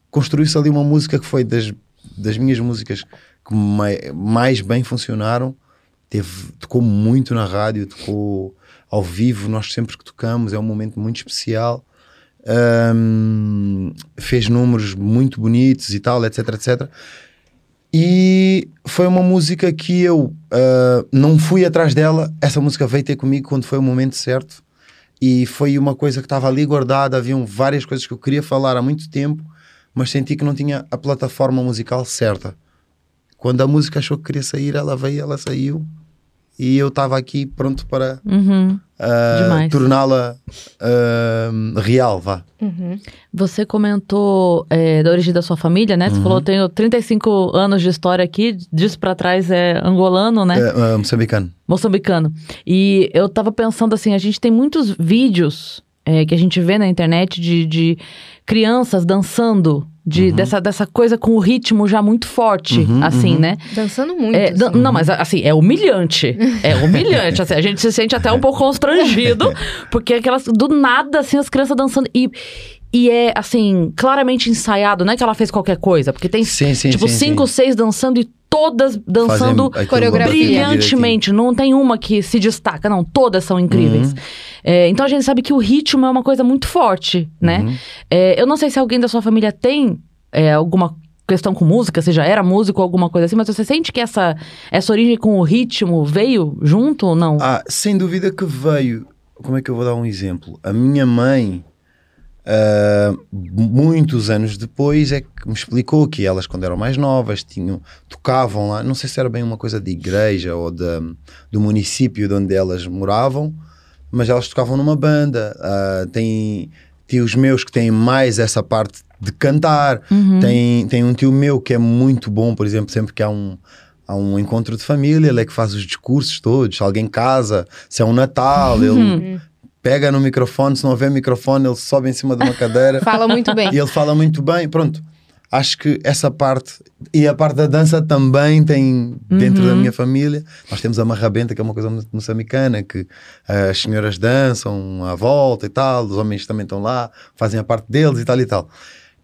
construiu-se ali uma música que foi das, das minhas músicas que mai- mais bem funcionaram. Teve, tocou muito na rádio, tocou ao vivo, nós sempre que tocamos, é um momento muito especial. Ahm, fez números muito bonitos e tal, etc, etc. E foi uma música que eu ah, não fui atrás dela, essa música veio ter comigo quando foi o momento certo E foi uma coisa que estava ali guardada, haviam várias coisas que eu queria falar há muito tempo, mas senti que não tinha a plataforma musical certa. Quando a música achou que queria sair, ela veio, ela saiu. E eu estava aqui pronto para Uhum. Demais. torná-la ah, real, vá. Uhum. Você comentou é, da origem da sua família, né? Você Uhum. falou, tenho 35 anos de história aqui, disso pra trás é angolano, né? Ah, ah, moçambicano. Moçambicano. E eu tava pensando assim, a gente tem muitos vídeos é, que a gente vê na internet de, de crianças dançando, de, dessa, dessa coisa com o ritmo já muito forte, Uhum, assim, uhum. né? Dançando muito. É, dan- assim. Não, mas assim, é humilhante. É humilhante. <laughs> assim, a gente se sente até um pouco constrangido, <laughs> porque aquelas. Do nada, assim, as crianças dançando. E, e é, assim, claramente ensaiado, não é que ela fez qualquer coisa, porque tem, Sim, sim, tipo, sim, cinco, sim. seis dançando e todas dançando brilhantemente. Não tem uma que se destaca, não. Todas são incríveis. Uhum. É, então a gente sabe que o ritmo é uma coisa muito forte, né? Uhum. É, eu não sei se alguém da sua família tem é, alguma questão com música, se já era músico ou alguma coisa assim, mas você sente que essa, essa origem com o ritmo veio junto ou não? Ah, sem dúvida que veio. Como é que eu vou dar um exemplo? A minha mãe, ah, muitos anos depois, é que me explicou que elas, quando eram mais novas, tinham, tocavam lá. Não sei se era bem uma coisa de igreja ou da, do município de onde elas moravam, mas elas tocavam numa banda. Ah, tem tios meus que têm mais essa parte de cantar. Uhum. Tem, tem um tio meu que é muito bom, por exemplo, sempre que há um, há um encontro de família, ele é que faz os discursos todos. Se alguém casa, se é um Natal, Uhum. ele pega no microfone, se não houver microfone, ele sobe em cima de uma cadeira <laughs> Fala muito bem. e ele fala muito bem. Pronto. Acho que essa parte e a parte da dança também tem dentro da Uhum. minha família. Nós temos a marrabenta, que é uma coisa muito moçambicana, que eh, as senhoras dançam à volta e tal, os homens também estão lá, fazem a parte deles e tal e tal.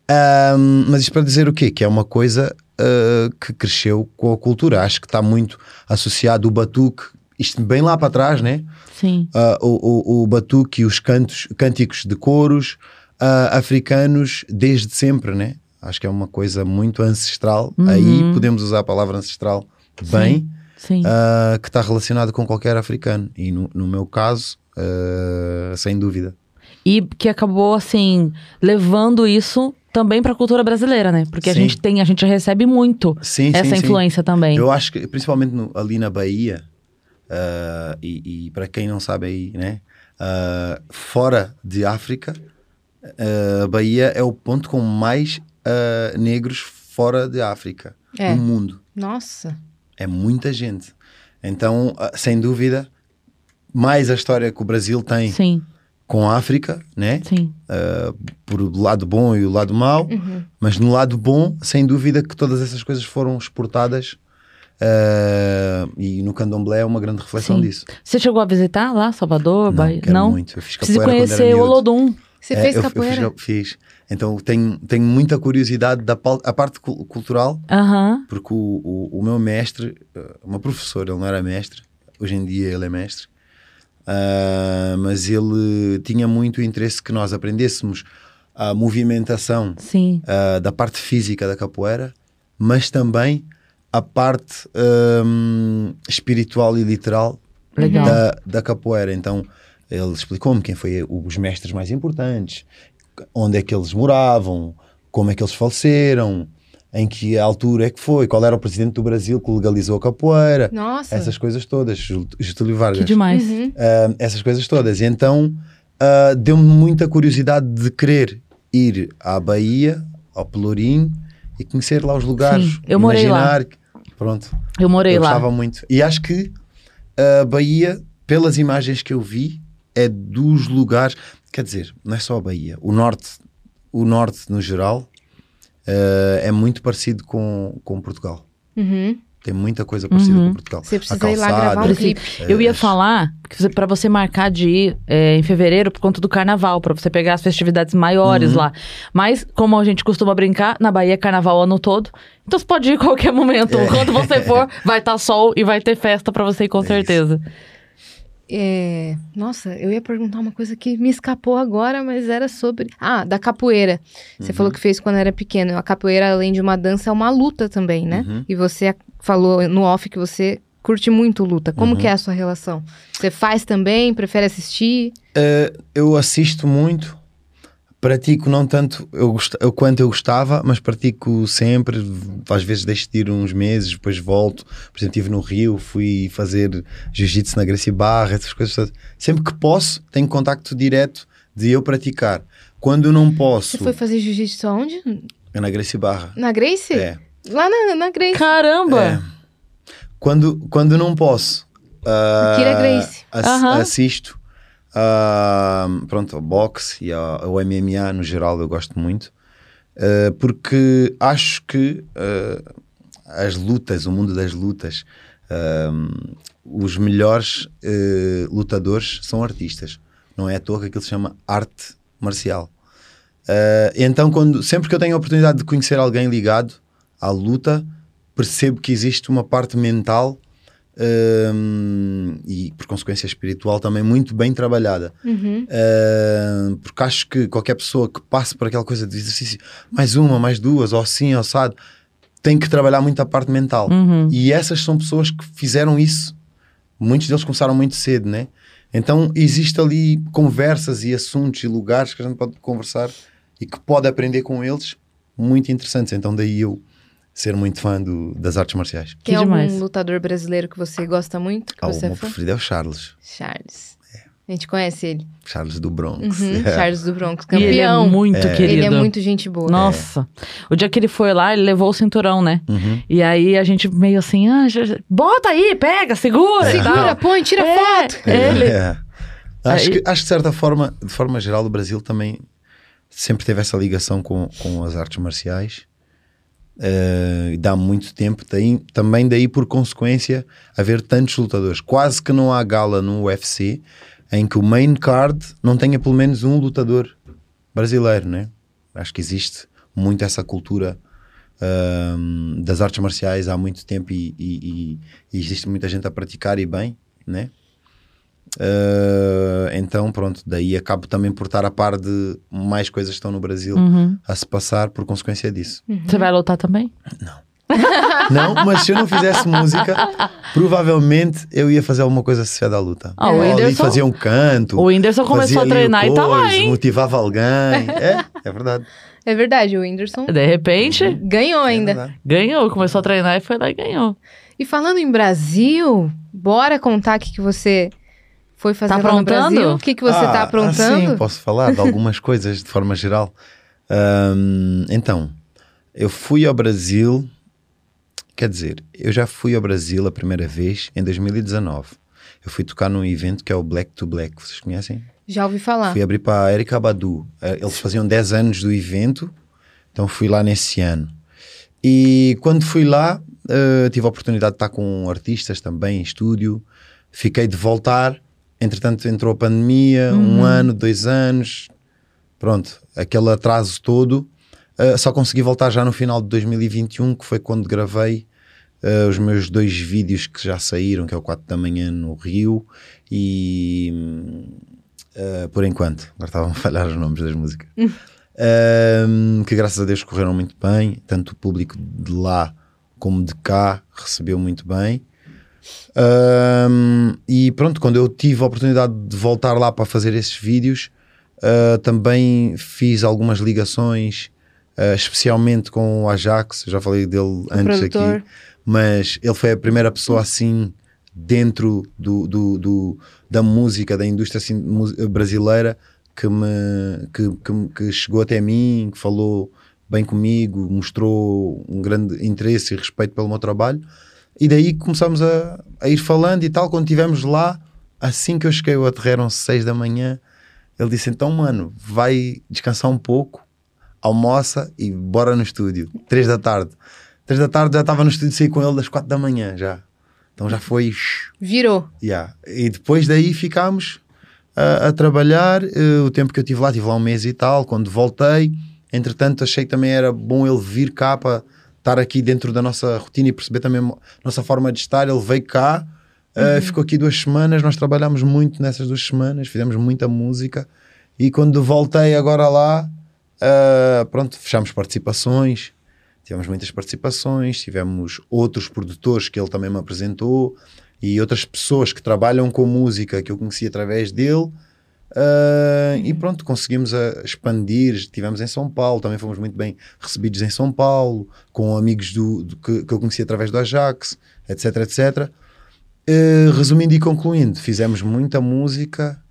Ahm, mas isto para dizer o quê? Que é uma coisa ah, que cresceu com a cultura. Acho que está muito associado o batuque, isto bem lá para trás, né? Sim. Ah, o, o, o batuque e os cantos, cânticos de coros ah, africanos desde sempre, né? Acho que é uma coisa muito ancestral. Uhum. Aí podemos usar a palavra ancestral bem, Sim. ah, que está relacionado com qualquer africano. E no, no meu caso, sem dúvida. E que acabou, assim, levando isso também pra cultura brasileira, né? Porque a Sim. gente tem, a gente recebe muito Sim, essa sim, sim. influência também. Eu acho que, principalmente no- ali na Bahia, ah, e, e para quem não sabe aí, né? ah, fora de África, a Bahia é o ponto com mais ah, negros fora de África É. no mundo. Nossa. É muita gente. Então, sem dúvida, mais a história que o Brasil tem Sim, com a África, né? sim. Por o lado bom e o lado mau, mas no lado bom, sem dúvida que todas essas coisas foram exportadas ah, e no candomblé é uma grande reflexão Sim. disso. Você chegou a visitar lá, Salvador, Não, Bahia? quero Não? muito. Eu fiz quando conhecer o. Olodum. Você É, fez eu- capoeira? Eu, fiz, fiz. Então tenho, tenho muita curiosidade da a parte cul- cultural, Aham. porque o, o, o meu mestre, eh, uma professora, ele não era mestre, hoje em dia ele é mestre, ah, mas ele tinha muito interesse que nós aprendêssemos a movimentação Sim. ah, da parte física da capoeira, mas também a parte hum, espiritual e literal Legal. da, da capoeira. Então ele explicou-me quem foi os mestres mais importantes, onde é que eles moravam, como é que eles faleceram, em que altura é que foi, qual era o presidente do Brasil que legalizou a capoeira, Nossa. essas coisas todas, Jú- Getúlio Vargas. Que demais. Uhum. Ah, essas coisas todas. E então ah, deu-me muita curiosidade de querer ir à Bahia, ao Pelourinho e conhecer lá os lugares. Sim, eu morei lá. imaginar que- Pronto, Eu morei eu lá. gostava muito. E acho que a Bahia, pelas imagens que eu vi, é dos lugares. Quer dizer, não é só a Bahia. O norte, o norte no geral, ah, é muito parecido com, com Portugal. Uhum. Tem muita coisa parecida Uhum. com Portugal. Você A precisa ir lá calçada, gravar um Precisa- clipe. Eu ia é, falar que você, pra você marcar de ir é, em fevereiro por conta do carnaval, pra você pegar as festividades maiores Uhum. lá. Mas, como a gente costuma brincar, na Bahia é carnaval o ano todo. Então você pode ir em qualquer momento. É. Quando você for, vai estar sol e vai ter festa pra você ir com isso. certeza. É, Nossa, eu ia perguntar uma coisa que me escapou agora, mas era sobre. Ah, da capoeira. Você Uhum. falou que fez quando era pequeno. A capoeira, além de uma dança, é uma luta também, né? Uhum. E você falou no off que você curte muito luta. Como Uhum. que é a sua relação? Você faz também? Prefere assistir? Uh, eu assisto muito, pratico não tanto eu gost- eu quanto eu gostava, mas pratico sempre. Às vezes deixo de ir uns meses, depois volto. Por exemplo, estive no Rio, fui fazer jiu-jitsu na Gracie Barra, essas coisas. todas. Sempre que posso, tenho contacto direto de eu praticar. Quando não posso, Você foi fazer jiu-jitsu aonde? é na Gracie Barra. Na Grace? É. Lá na, na Grace. Caramba! É. Quando, quando não posso, ah, Kira Grace. ass- Aham. assisto. ah, pronto, ao boxe e ao, ao MMA no geral eu gosto muito. ah, porque acho que as lutas, o mundo das lutas, os melhores lutadores são artistas. Não é à toa que aquilo se chama arte marcial. Então, quando, sempre que eu tenho a oportunidade de conhecer alguém ligado à luta, percebo que existe uma parte mental hum, e, por consequência, espiritual também muito bem trabalhada. Uhum. Uh, porque acho que qualquer pessoa que passe por aquela coisa de exercício, mais uma, mais duas, ou assim, ou assado, tem que trabalhar muito a parte mental. Uhum. E essas são pessoas que fizeram isso. Muitos deles começaram muito cedo, né? Então existe ali conversas e assuntos e lugares que a gente pode conversar e que pode aprender com eles muito interessantes. Então daí eu ser muito fã do- das artes marciais. Tem Que algum demais. lutador brasileiro que você gosta muito? Que Ah, o você é meu fã? preferido é o Charles. Charles. A gente conhece ele. Charles do Bronx. Uhum, <laughs> É. Charles do Bronx, E ele é campeão. muito É. querido. Ele é muito gente boa. Nossa. O dia que ele foi lá, ele levou o cinturão, né? Uhum. E aí a gente meio assim, ah, já- já- bota aí, pega, segura. Segura, põe, tira É, foto. Ele. É. Acho, Aí- que, acho que de certa forma, de forma geral, o Brasil também sempre teve essa ligação com, com as artes marciais. E dá muito tempo, também daí por consequência haver tantos lutadores. Quase que não há gala no UFC em que o main card não tenha pelo menos um lutador brasileiro, né? Acho que existe muito essa cultura ahm, das artes marciais há muito tempo e- e- e existe muita gente a praticar e bem, né? Ah, então, pronto, daí acabo também por estar a par de mais coisas que estão no Brasil Uhum. a se passar por consequência disso. Você vai lutar também? <laughs> Não, mas se eu não fizesse música, provavelmente eu ia fazer alguma coisa associada à luta. Ah, o Whindersson- fazia um canto. O Whindersson começou a treinar e tá lá, coisa, hein? Motivava alguém. É, é verdade. É verdade, o Whindersson De repente, ganhou É ainda. verdade. ganhou, começou a treinar e foi lá e ganhou. E falando em Brasil, bora contar o que, que você foi fazer Tá lá no? Brasil? O que, que você Ah, tá aprontando? Sim, posso falar de algumas <laughs> coisas de forma geral. Ahm, então, eu fui ao Brasil. Quer dizer, eu já fui ao Brasil a primeira vez em 2019. Eu fui tocar num evento que é o Black to Black. Vocês conhecem? Já ouvi falar. Fui abrir para a Erika Badu. Eh, Eles faziam 10 anos do evento, então fui lá nesse ano. E quando fui lá, eh, tive a oportunidade de estar com artistas também em estúdio. Fiquei de voltar. Entretanto, entrou a pandemia, um ano, dois anos. Pronto, aquele atraso todo. Eh, só consegui voltar já no final de 2021, que foi quando gravei eh, os meus dois vídeos que já saíram, que é o 4 da manhã no Rio e hum, Uh, por enquanto, agora estavam a falhar os nomes das músicas, Um, que graças a Deus correram muito bem, tanto o público de lá como de cá recebeu muito bem. Um, e pronto, quando eu tive a oportunidade de voltar lá para fazer esses vídeos, uh, também fiz algumas ligações, uh, especialmente com o Ajax, já falei dele antes produtor. aqui, mas ele foi a primeira pessoa assim dentro do, do, do- da música, da indústria assim, brasileira que, me, que, que, que chegou até mim, que falou bem comigo, mostrou um grande interesse e respeito pelo meu trabalho. E daí começamos a, a ir falando e tal. Quando estivemos lá, assim que eu cheguei, eu aterraram seis da manhã. Ele disse: Então, mano, vai descansar um pouco, almoça e bora no estúdio. Três da tarde. Três da tarde já estava no estúdio, saí com ele das quatro da manhã já. Então já foi. Virou. Yeah. E depois daí ficámos a, a trabalhar. eh, o tempo que eu estive lá, estive lá um mês e tal. Quando voltei, entretanto, achei que também era bom ele vir cá para estar aqui dentro da nossa rotina e perceber também a nossa forma de estar. Ele veio cá, eh, ficou aqui duas semanas. Nós trabalhámos muito nessas duas semanas, fizemos muita música. E quando voltei agora lá, eh, pronto, fechámos participações. tivemos muitas participações, tivemos outros produtores que ele também me apresentou e outras pessoas que trabalham com música que eu conheci através dele. Uh, e pronto, conseguimos uh, expandir. Estivemos em São Paulo, também fomos muito bem recebidos em São Paulo, com amigos do, do que, que, eu conheci através do Ajax, etc, etc. Uh, resumindo e concluindo, fizemos muita música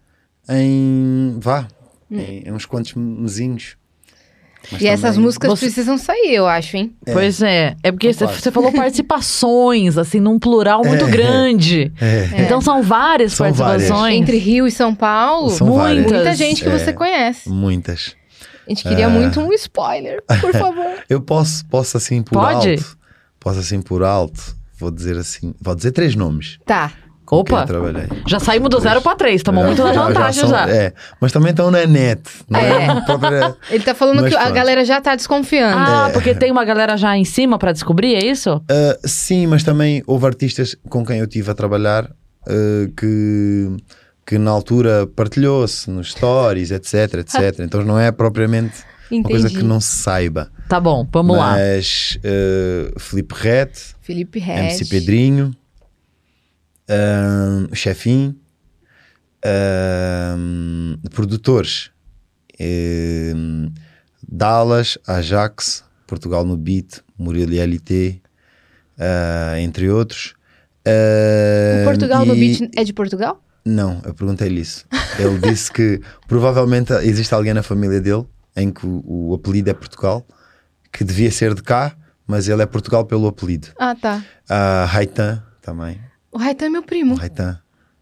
em vá, hum. em, em, uns quantos mesinhos. Mas e essas músicas você... precisam sair, eu acho, hein? É. Pois é. É porque você, você falou <laughs> participações, assim, num plural muito é. grande. É. Então são várias são participações. Várias. Entre Rio e São Paulo. São muitas. Muita gente que você é. conhece. Muitas. A gente queria muito um spoiler, por <laughs> favor. eu posso, posso assim por Pode? alto. Posso assim por alto. Vou dizer assim. Vou dizer três nomes. Tá. Opa, já saímos do zero para três, estamos muito na vantagem já, já, É, mas também estão na net. É. é própria... <laughs> Ele tá falando mas que pronto. a galera já tá desconfiando. Ah, é. porque tem uma galera já em cima para descobrir, é isso? Uh, sim, mas também houve artistas com quem eu tive a trabalhar uh, que, que na altura partilhou-se nos stories, etc, etc. <laughs> então não é propriamente Entendi. uma coisa que não se saiba. Tá bom, vamos mas, lá. Mas uh, Felipe Ret, Felipe Ret, MC Pedrinho uh, Chefin, uh, produtores, uh, Dallas, Ajax, Portugal no Beat, Murilo LT, uh, entre outros. o Portugal e... no Beat é de Portugal? Não, eu perguntei-lhe isso. Ele disse que provavelmente existe alguém na família dele em que o, o, apelido é Portugal, que devia ser de cá, mas ele é Portugal pelo apelido. Ah, tá. Uh, Haitan também. O Raitan é meu primo. Raitan.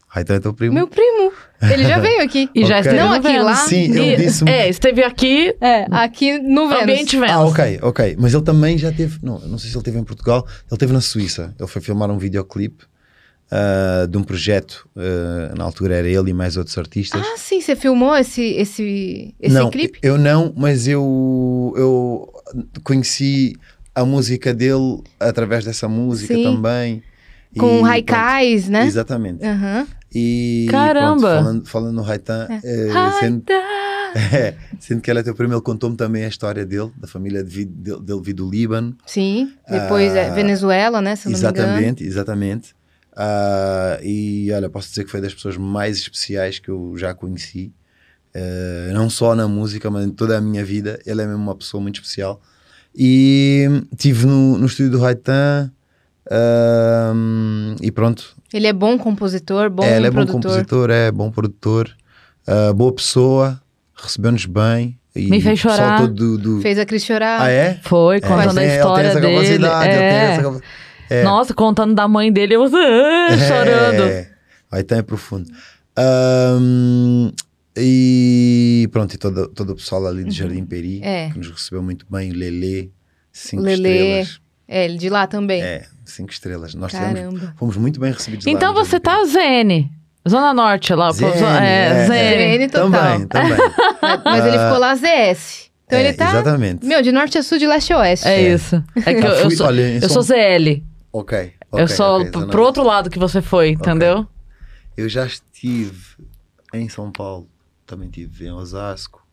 Raitan é teu primo? Meu primo. Ele já veio aqui. <laughs> e já esteve Não aqui, lá. Sim, eu disse... É, esteve aqui... É, aqui no Vênus. Ambiente Vênus. Ah, ok, ok. Mas ele também já teve... Não, não sei se ele teve em Portugal. Ele teve na Suíça. Ele foi filmar um videoclipe uh, de um projeto. Uh, na altura era ele e mais outros artistas. Ah, sim. Você filmou esse, esse, esse não, clipe? eu não, mas eu, eu conheci a música dele através dessa música sim. também. Com Haikais, né? Exatamente. Uhum. E Caramba! Pronto, falando, falando no Haitan, é. é, sendo, <laughs> é, sendo que ele é teu primo, ele contou-me também a história dele, da família de, dele, dele vir do Líbano. Sim, depois é Venezuela, né? Se exatamente, exatamente. Uh, e olha, posso dizer que foi das pessoas mais especiais que eu já conheci. Uh, não só na música, mas em toda a minha vida. Ele é mesmo uma pessoa muito especial. E estive no, no estúdio do Haitan e pronto. Ele é bom compositor, bom é, ele é bom compositor, é bom produtor, uh, boa pessoa, recebeu-nos bem. E Me fez chorar. Do, do... Fez a Cris chorar. Ah, é? Foi, contando é, a história ele tem essa dele. É. Essa... É. Nossa, contando da mãe dele, eu é. chorando. É. Aí tá é profundo. Um, e pronto, e todo, todo o pessoal ali do uhum. Jardim Peri, é. que nos recebeu muito bem, o Lelê, cinco Lelê. estrelas. É, ele de lá também. É, cinco estrelas. Nós tivemos, fomos muito bem recebidos Então lá você tá ZN. Zona Norte lá. ZN, é, é, ZN total. Também, também. <laughs> Mas ele ficou lá ZS. Então é, ele tá. Exatamente. Meu, de norte a sul, de leste a oeste. É, é. isso. É que eu, eu, sou, olha, eu sou ZL. Ok. okay eu sou okay, pro outro lado que você foi, entendeu? Eu já estive em São Paulo. Também estive em Osasco.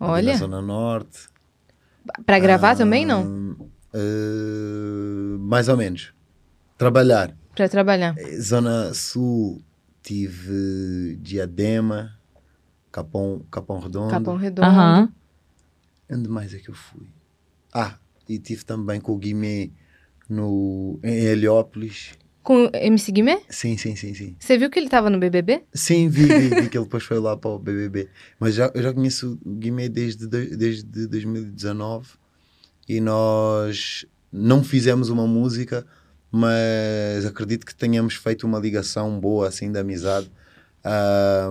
Olha. Na Zona Norte. Pra gravar ah, também, não? Uh, mais ou menos. Trabalhar. Para trabalhar. Eh, Zona Sul, tive Diadema, Capão, Capão Redondo. Capão Redondo. Uhum. Onde mais é que eu fui? Ah, e tive também com o Guimê no, em Heliópolis. Com MC Guimê? Sim, sim, sim, sim. Você viu que ele estava no BBB? Sim, vi, vi, vi, <laughs> que ele depois foi lá para o BBB. Mas já, eu já conheço o Guimê desde, desde 2019 e nós não fizemos uma música, mas acredito que tenhamos feito uma ligação boa assim de amizade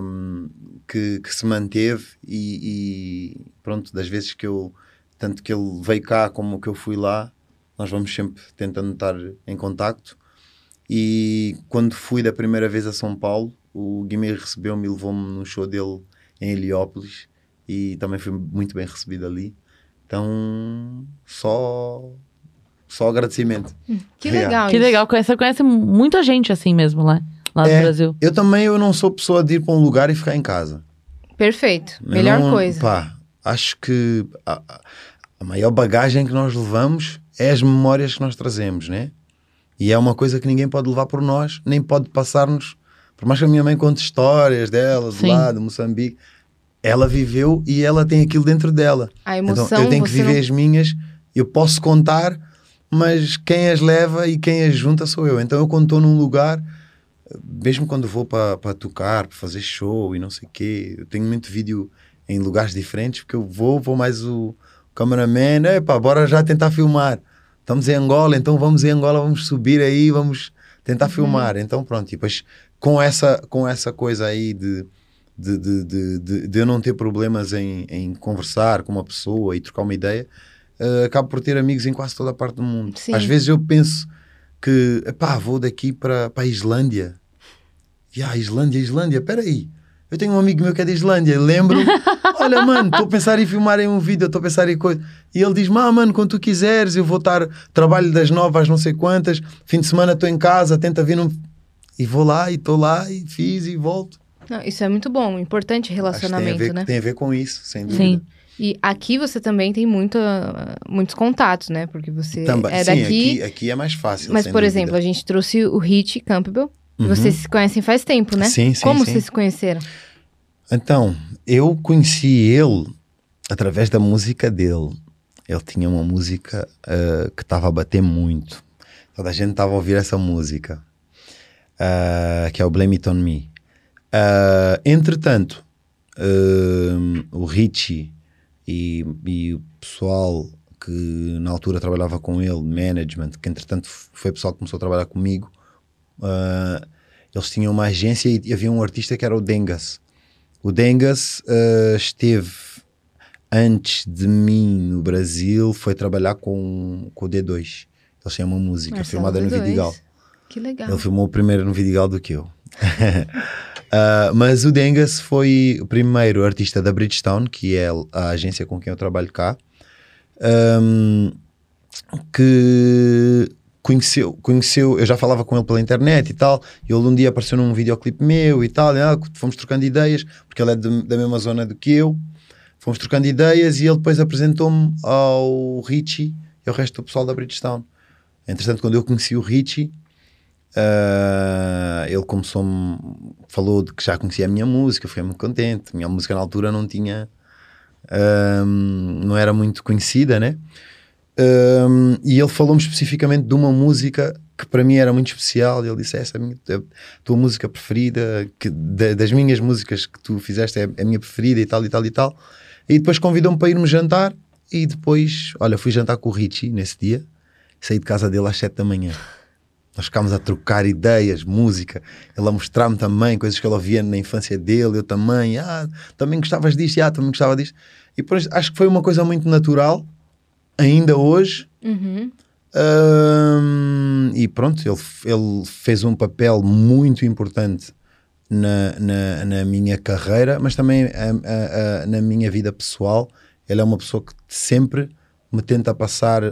um, que, que, se manteve e, e, pronto, das vezes que eu tanto que ele veio cá como que eu fui lá, nós vamos sempre tentando estar em contacto e quando fui da primeira vez a São Paulo, o Guimê recebeu-me e levou-me no show dele em Heliópolis e também fui muito bem recebido ali. Então, só só agradecimento. Hum, que legal. Que legal. Você conhece muita gente assim mesmo lá, lá é, no Brasil. Eu também eu não sou pessoa de ir para um lugar e ficar em casa. Perfeito. Melhor não, coisa. Pá, acho que a, a, maior bagagem que nós levamos é as memórias que nós trazemos, né? E é uma coisa que ninguém pode levar por nós, nem pode passar-nos. Por mais que a minha mãe conte histórias dela, de Sim. lá, de Moçambique, ela viveu e ela tem aquilo dentro dela. A emoção, então eu tenho que viver não- as minhas, eu posso contar, mas quem as leva e quem as junta sou eu. Então eu quando estou num lugar, mesmo quando vou para tocar, para fazer show e não sei o quê, eu tenho muito vídeo em lugares diferentes, porque eu vou, vou mais o cameraman, epá, bora já tentar filmar. Estamos em Angola, então vamos em Angola, vamos subir aí, vamos tentar filmar. Então pronto, e depois com essa, com essa coisa aí de, de, de, de, de- eu não ter problemas em, em conversar com uma pessoa e trocar uma ideia, eh, acabo por ter amigos em quase toda a parte do mundo. Sim. Às vezes eu penso que, pá, vou daqui para para a Islândia. E ah, Islândia, Islândia, peraí. Eu tenho um amigo meu que é da Islândia, lembro, <laughs> olha mano, estou a pensar em filmar em um vídeo, estou a pensar em coisa. E ele diz, ah mano, quando tu quiseres, eu vou estar, trabalho das nove às não sei quantas, fim de semana estou em casa, tenta vir num... E vou lá, e estou lá, e fiz, e volto. Não, isso é muito bom, importante que tem a, relacionamento, ver, né? tem a ver com isso, sem dúvida. Sim. E aqui você também tem muita, muitos contatos, né? Porque você Também, é sim, daqui. aqui, aqui é mais fácil. mas, sem por dúvida. exemplo, a gente trouxe o Hit Campbell. Uhum. vocês se conhecem faz tempo, né? Sim, sim, Como sim. vocês se conheceram? Então, eu conheci ele através da música dele. Ele tinha uma música ah, que estava a bater muito. Toda a gente estava a ouvir essa música, ah, que é o Blame It On Me. Ah, entretanto, ah, o Richie e, e o pessoal que na altura trabalhava com ele, management, que entretanto foi o pessoal que começou a trabalhar comigo, ah, eles tinham uma agência e havia um artista que era o Dengas. O Dengas esteve antes de mim no Brasil, foi trabalhar com, com o D2. Eles têm uma música Marcelo filmada no D2. Vidigal. Que legal. Ele filmou primeiro no Vidigal do que eu. <laughs> Ah, mas o Dengas foi o primeiro artista da Bridgestone, que é a agência com quem eu trabalho cá, ahm, que conheceu, conheceu, eu já falava com ele pela internet e tal, e ele um dia apareceu num videoclipe meu e tal, e, ah, fomos trocando ideias, porque ele é de- da mesma zona do que eu, fomos trocando ideias e ele depois apresentou-me ao Richie e ao resto do pessoal da Bridgestone. Entretanto, quando eu conheci o Richie, ah, ele começou-me, falou de que já conhecia a minha música, fiquei muito contente. Minha música na altura não tinha, ahm, não era muito conhecida, né? Ahm, e ele falou-me especificamente de uma música que para mim era muito especial. Ele disse: Essa é a, minha, a tua música preferida, que, da- das minhas músicas que tu fizeste, é a minha preferida e tal e tal e tal. E depois convidou-me para irmos jantar. E depois, olha, fui jantar com o Richie nesse dia. Saí de casa dele às 7 da manhã. Nós ficámos a trocar ideias, música. Ele a mostrar-me também coisas que ele ouvia na infância dele, eu também. Ah, também gostavas disto, ah, também gostava disto. E depois acho que foi uma coisa muito natural, ainda hoje. Uhum. Ahm, e pronto, ele, ele fez um papel muito importante na, na, na minha carreira, mas também a- a- a- na minha vida pessoal. Ele é uma pessoa que sempre me tenta passar,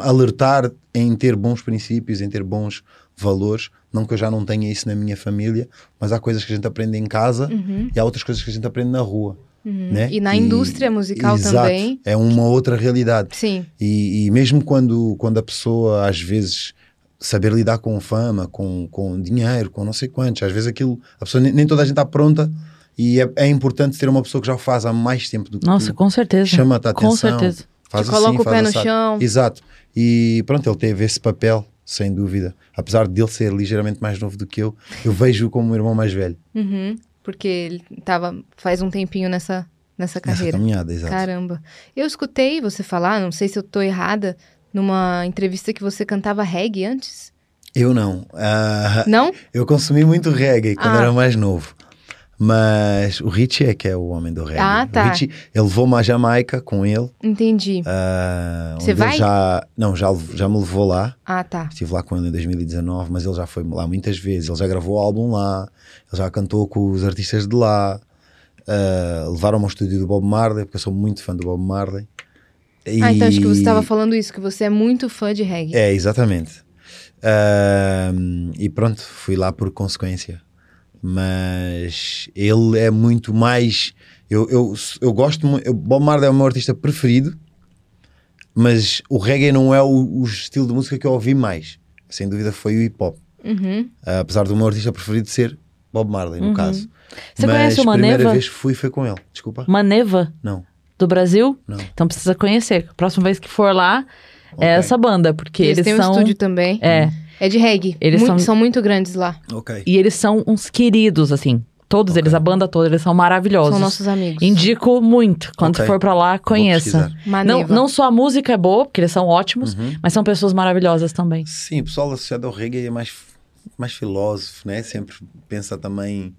alertar em ter bons princípios, em ter bons valores. Não que eu já não tenha isso na minha família, mas há coisas que a gente aprende em casa e há outras coisas que a gente aprende na rua. Né? Uhum. E na indústria musical Exato, também. É uma outra realidade. Sim. E, e mesmo quando, quando a pessoa, às vezes, saber lidar com fama, com, com dinheiro, com não sei quantos, às vezes aquilo, a pessoa nem, nem toda a gente está pronta e é, é importante ter uma pessoa que já o faz há mais tempo do que Nossa, tu. com certeza. Chama-te a Com atenção. certeza. Faz Te coloca o faz pé no assado. chão. Exato. E pronto, ele teve esse papel, sem dúvida. Apesar de ele ser ligeiramente mais novo do que eu, eu vejo-o como um irmão mais velho Uhum. Porque ele tava faz um tempinho nessa, nessa nessa carreira. caminhada. Exato. Caramba. Eu escutei você falar, não sei se eu tô errada, numa entrevista que você cantava reggae antes. Eu não. Ah, Não? eu consumi muito reggae quando Ah. era mais novo. Mas o Richie é que é o homem do reggae. Ah, tá. O Richie, ele levou-me à Jamaica com ele. Entendi. ah, Você vai? Já, não, já, já me levou lá. Ah, tá. Estive lá com ele em 2019, mas ele já foi lá muitas vezes. Ele já gravou o álbum lá, ele já cantou com os artistas de lá. Ah, Levaram-me ao estúdio do Bob Marley, porque eu sou muito fã do Bob Marley. Ah, então acho que você E- estava falando isso, que você é muito fã de reggae. É, exatamente. Ah, e pronto, fui lá por consequência. Mas ele é muito mais. Eu, eu, eu gosto muito. Bob Marley é o meu artista preferido. mas o reggae não é o, o estilo de música que eu ouvi mais. Sem dúvida foi o hip hop. Uhum. Ah, apesar do meu artista preferido ser Bob Marley, no Uhum. caso. Você mas conhece o a primeira Maneva? vez que fui foi com ele. Desculpa. Maneva, Não, do Brasil? não. Então precisa conhecer. Próxima vez que for lá, Ok. é essa banda, porque Eles, eles, têm um são. estúdio também. É. É de reggae. Eles Muito- são- são muito grandes lá. Ok. E eles são uns queridos, assim. Todos Ok. eles, a banda toda, eles são maravilhosos. São nossos amigos. Indico muito. Quando Ok. for pra lá, conheça. Não, não só a música é boa, porque eles são ótimos, Uhum. mas são pessoas maravilhosas também. Sim, o pessoal associado ao reggae é mais, mais filósofo, né? Sempre pensa também,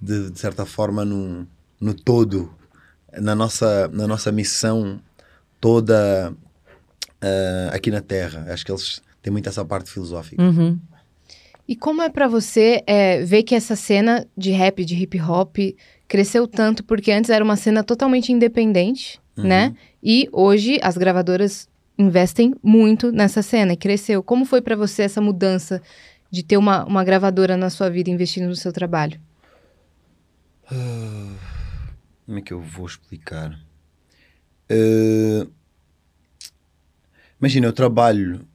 de, de certa forma, no, no todo, na nossa, na nossa missão toda ah, aqui na Terra. Acho que eles têm muito essa parte filosófica. Uhum. E como é pra você é, ver que essa cena de rap, de hip hop, cresceu tanto? Porque antes era uma cena totalmente independente, Uhum. né? E hoje as gravadoras investem muito nessa cena e cresceu. Como foi pra você essa mudança de ter uma, uma gravadora na sua vida investindo no seu trabalho? Como é que eu vou explicar? Eh, imagina, eu trabalho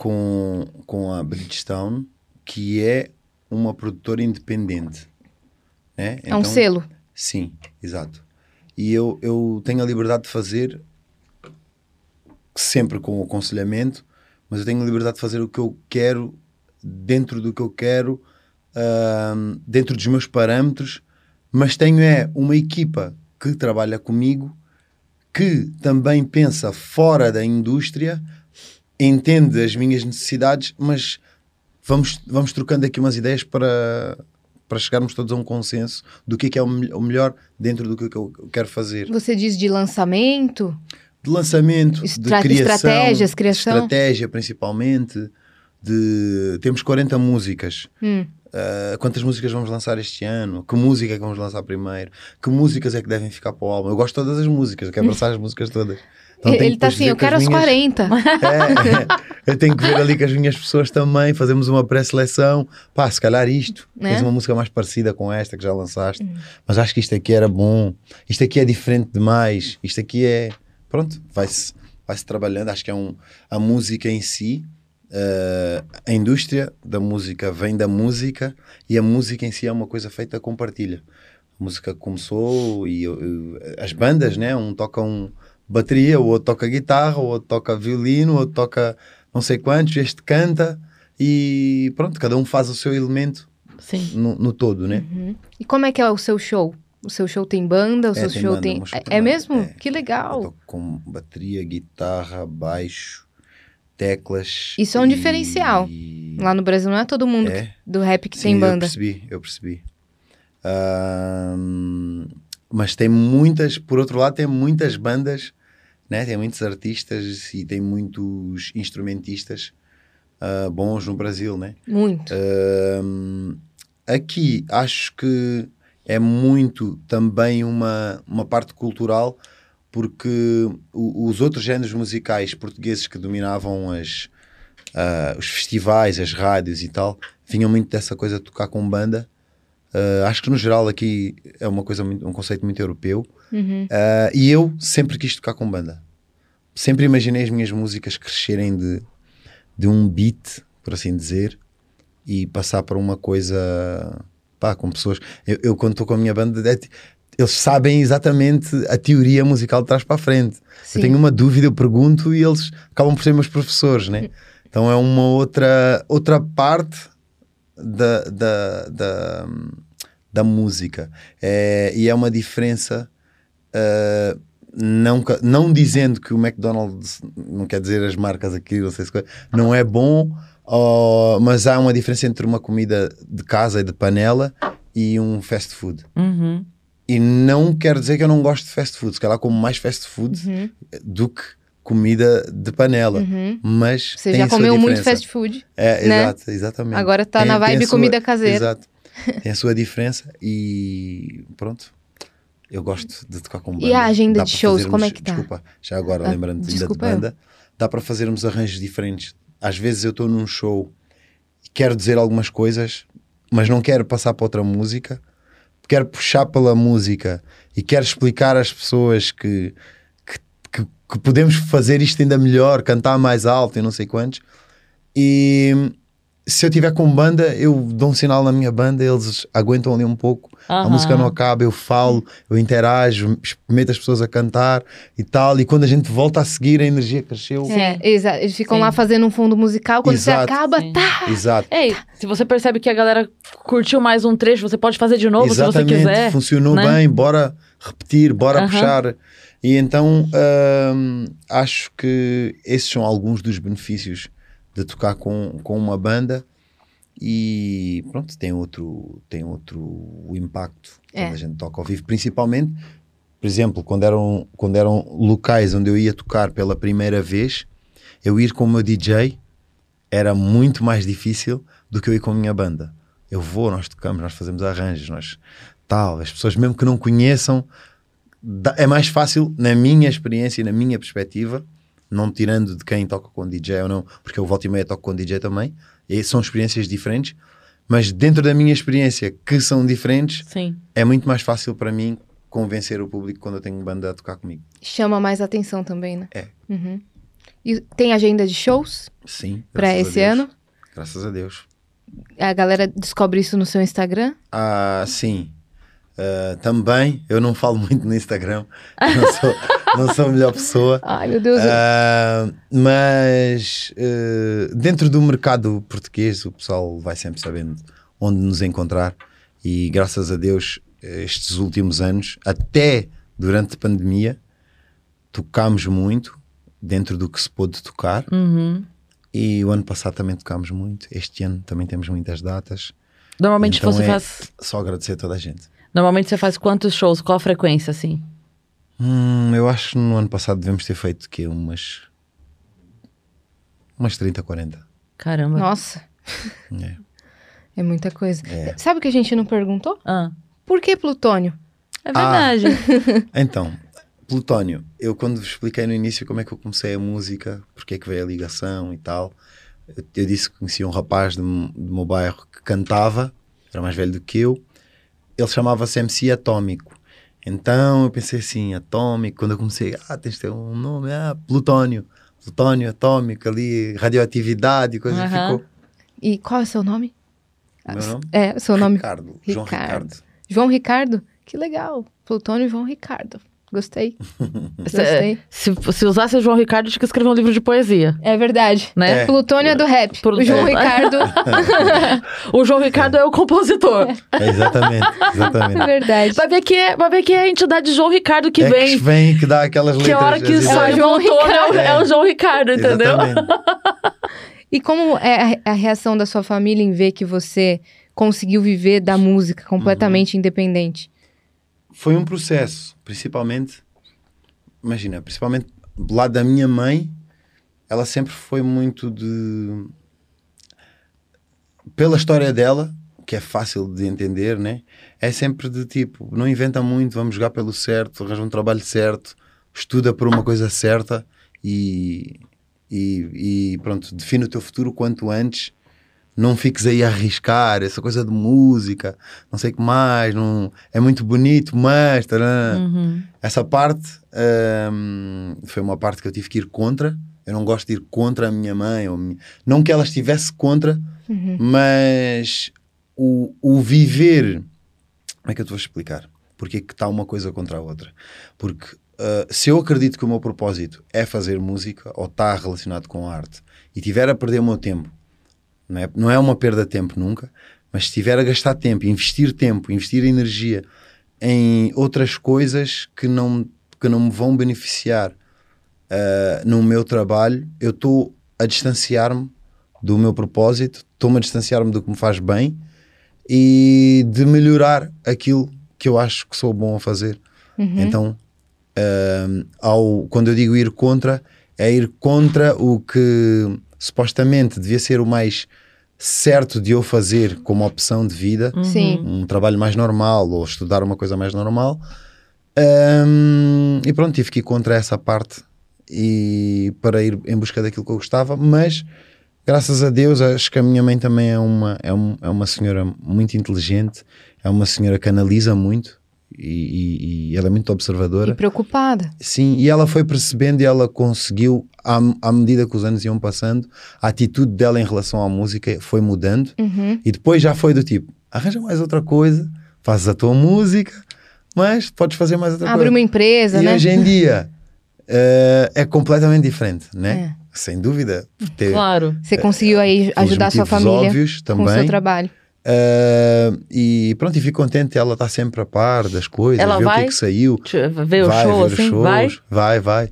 com, com a Bridgestone, que é uma produtora independente. Né? é um selo. Sim, exato. E eu, eu tenho a liberdade de fazer sempre com o aconselhamento, mas eu tenho a liberdade de fazer o que eu quero dentro do que eu quero, ahm, dentro dos meus parâmetros, mas tenho é uma equipa que trabalha comigo que também pensa fora da indústria, entende as minhas necessidades, mas vamos, vamos trocando aqui umas ideias para, para chegarmos todos a um consenso do que é, que é o, o melhor dentro do que eu eu quero fazer. Você diz de lançamento, De lançamento, Estra- de criação, estratégias, criação. estratégia principalmente, de temos 40 músicas. Hum. Uh, quantas músicas vamos lançar este ano? Que música é que vamos lançar primeiro? Que músicas é que devem ficar para o álbum? Eu gosto de todas as músicas, eu quero <laughs> abraçar as músicas todas. Então ele tá depois assim, eu quero as minhas- 40. É, eu tenho que ver ali com as minhas pessoas também, fazemos uma pré-seleção. Pá, se calhar isto, Né? tens uma música mais parecida com esta que já lançaste, mas acho que isto aqui era bom, isto aqui é diferente demais, isto aqui é. Pronto, vai-se vai -se trabalhando. Acho que é um. A música em si, eh, a indústria da música vem da música e a música em si é uma coisa feita com partilha. A música começou e eu- eu- as bandas, né? Um toca um bateria, o outro toca guitarra, o outro toca violino, o outro toca não sei quantos, este canta e pronto, cada um faz o seu elemento no, no todo, né? Uhum. E como é que é o seu show? O seu show tem banda? O É, seu tem show banda, tem. É, é mesmo? é. Que Eu legal. toco com bateria, guitarra, baixo, teclas. Isso é um diferencial. e- Lá no Brasil não é todo mundo É. que- do rap que Sim, tem Eu banda. percebi, eu percebi. Ahm, mas tem muitas, por outro lado, tem muitas bandas, né? tem muitos artistas e tem muitos instrumentistas ah, bons no Brasil, né? Muito. Ahm, aqui acho que é muito também uma, uma parte cultural, porque os outros géneros musicais portugueses que dominavam as, ah, os festivais, as rádios e tal, vinham muito dessa coisa de tocar com banda. Ah, acho que no geral aqui é uma coisa muito- um conceito muito europeu. Uhum. Ah, e eu sempre quis tocar com banda. Sempre imaginei as minhas músicas crescerem de, de um beat, por assim dizer, e passar para uma coisa pá, com pessoas. Eu, eu quando estou com a minha banda, é eles sabem exatamente a teoria musical de trás para a frente. Sim. Eu tenho uma dúvida, eu pergunto e eles acabam por ser meus professores, né? Então é uma outra, outra parte da, da, da, da música. É, e é uma diferença. uh, não, não dizendo que o McDonald's, não quer dizer as marcas aqui, não sei se não é bom, mas há uma diferença entre uma comida de casa e de panela e um fast food. Uhum. E não quer dizer que eu não gosto de fast food, se calhar como mais fast food Uhum. do que comida de panela. Uhum. Mas Você já comeu muito fast food. É, né? exato, exatamente. Agora tá Tem- na vibe sua- comida caseira. Exato. <laughs> Tem a sua diferença e pronto. Eu gosto de tocar com banda. E a agenda Dá de shows, fazermos- como é que tá? Desculpa, já agora Ah, lembrando ainda de banda, dá para fazermos arranjos diferentes. Às vezes eu estou num show e quero dizer algumas coisas, mas não quero passar para outra música. Quero puxar pela música e quero explicar às pessoas que, que, podemos fazer isto ainda melhor, cantar mais alto e não sei quantos. E se eu tiver com banda, eu dou um sinal na minha banda, eles aguentam ali um pouco, a Aham. música não acaba, eu falo, eu interajo, meto as pessoas a cantar e tal. E quando a gente volta a seguir, a energia cresceu. É, exato. Eles ficam Sim. lá fazendo um fundo musical, quando você Exato. acaba, Sim. tá. Exato. Ei, se você percebe que a galera curtiu mais um trecho, você pode fazer de novo Exatamente, se você quiser. funcionou né? bem, bora repetir, bora Aham. puxar. E então hum, acho que esses são alguns dos benefícios de tocar com, com uma banda e pronto, tem outro, tem outro impacto É. quando a gente toca ao vivo, principalmente, por exemplo, quando eram, quando eram locais onde eu ia tocar pela primeira vez, eu ir com o meu DJ era muito mais difícil do que eu ir com a minha banda. Eu vou, nós tocamos, nós fazemos arranjos, nós tal, as pessoas mesmo que não conheçam, é mais fácil, na minha experiência e na minha perspectiva, não tirando de quem toca com DJ ou não, porque eu volto e meia toco com DJ também, e são experiências diferentes, mas dentro da minha experiência, que são diferentes, Sim. é muito mais fácil para mim convencer o público quando eu tenho banda a tocar comigo. Chama mais atenção também, né? É. Uhum. E tem agenda de shows Sim. pra graças a esse Deus. ano? Graças a Deus. A galera descobre isso no seu Instagram? Ah, sim. Ah, também, eu não falo muito no Instagram, não sou, não sou a melhor pessoa. <laughs> Ai, meu Deus. Ah, mas eh, dentro do mercado português o pessoal vai sempre sabendo onde nos encontrar e graças a Deus estes últimos anos, até durante a pandemia, tocámos muito dentro do que se pôde tocar Uhum. e o ano passado também tocámos muito, este ano também temos muitas datas, Normalmente Então você é- faz. só agradecer a toda a gente. Normalmente você faz quantos shows? Qual a frequência, assim? Hum, eu acho que no ano passado devemos ter feito que umas umas 30, 40. Caramba. Nossa, É. é muita coisa. É. Sabe o que a gente não perguntou? Ah, Por que Plutônio? é verdade. <laughs> Então, Plutónio, eu quando vos expliquei no início como é que eu comecei a música, porque é que veio a ligação e tal, eu, eu disse que conhecia um rapaz do, do meu bairro que cantava, era mais velho do que eu, ele chamava-se MC Atómico. Então eu pensei assim, Atómico, quando eu comecei, ah, tens de ter um nome, ah, Plutónio, Plutónio Atômico ali, radioatividade, coisa que Aham. ficou. E qual é o seu nome? Meu nome? É, o seu nome. Ricardo, João Ricardo. Ricardo. João Ricardo? Que legal. Plutônio João Ricardo. Gostei. <laughs> Gostei. Se, se usasse o João Ricardo, tinha que escrever um livro de poesia, É verdade. né? É. Plutônio é do rap. Por- O João É. Ricardo. <laughs> O João Ricardo é o compositor. É, exatamente, exatamente. É verdade. Vai ver que é, vai ver que é a entidade João Ricardo que é vem. que vem que dá aquelas Que letras. a hora que sai É o João é, Ricardo. é o João Ricardo, entendeu? E como é a, a reação da sua família em ver que você conseguiu viver da música completamente independente? Foi um processo, principalmente, imagina, principalmente do lado da minha mãe, ela sempre foi muito de. Pela história dela, que é fácil de entender, né? É sempre de tipo, não inventa muito, vamos jogar pelo certo, arranja um trabalho certo, estuda por uma coisa certa e, e, e pronto, define o teu futuro quanto antes. Não fiques aí a arriscar essa coisa de música, não sei o que mais, não, é muito bonito, mas. Uhum. essa parte hum, foi uma parte que eu tive que ir contra. Eu não gosto de ir contra a minha mãe, ou minha- não que ela estivesse contra, Uhum. mas o, o viver. Como é que eu te vou explicar? Porque é que está uma coisa contra a outra? Porque uh, se eu acredito que o meu propósito é fazer música ou está relacionado com a arte e tiver a perder o meu tempo, não é, não é uma perda de tempo nunca, mas se tiver a gastar tempo, investir tempo, investir energia em outras coisas que não, que não me vão beneficiar uh, no meu trabalho, eu estou a distanciar-me do meu propósito, estou-me a distanciar-me do que me faz bem e de melhorar aquilo que eu acho que sou bom a fazer. Uhum. Então, um, ao, quando eu digo ir contra, é ir contra o que supostamente devia ser o mais certo de eu fazer como opção de vida, Sim. um trabalho mais normal ou estudar uma coisa mais normal. Um, e pronto, tive que ir contra essa parte e para ir em busca daquilo que eu gostava, mas graças a Deus acho que a minha mãe também é uma, é, um- é uma senhora muito inteligente, é uma senhora que analisa muito e, e ela é muito E observadora. preocupada. Sim, e ela foi percebendo e ela conseguiu, à, à medida que os anos iam passando, a atitude dela em relação à música foi mudando. Uhum. E depois já foi do tipo: arranja mais outra coisa, fazes a tua música, mas podes fazer mais outra Abre coisa. uma empresa, e né? hoje em dia <laughs> eh, é completamente diferente, né? É. Sem dúvida. ter, Claro. Você conseguiu aí pelos ajudar a sua família óbvios com o seu também. trabalho. Eh, e pronto, e fico contente, ela está sempre a par das coisas, Ela vê o que vai? é que saiu. Ver o vai show, ver assim? os shows, Vai? vai, vai.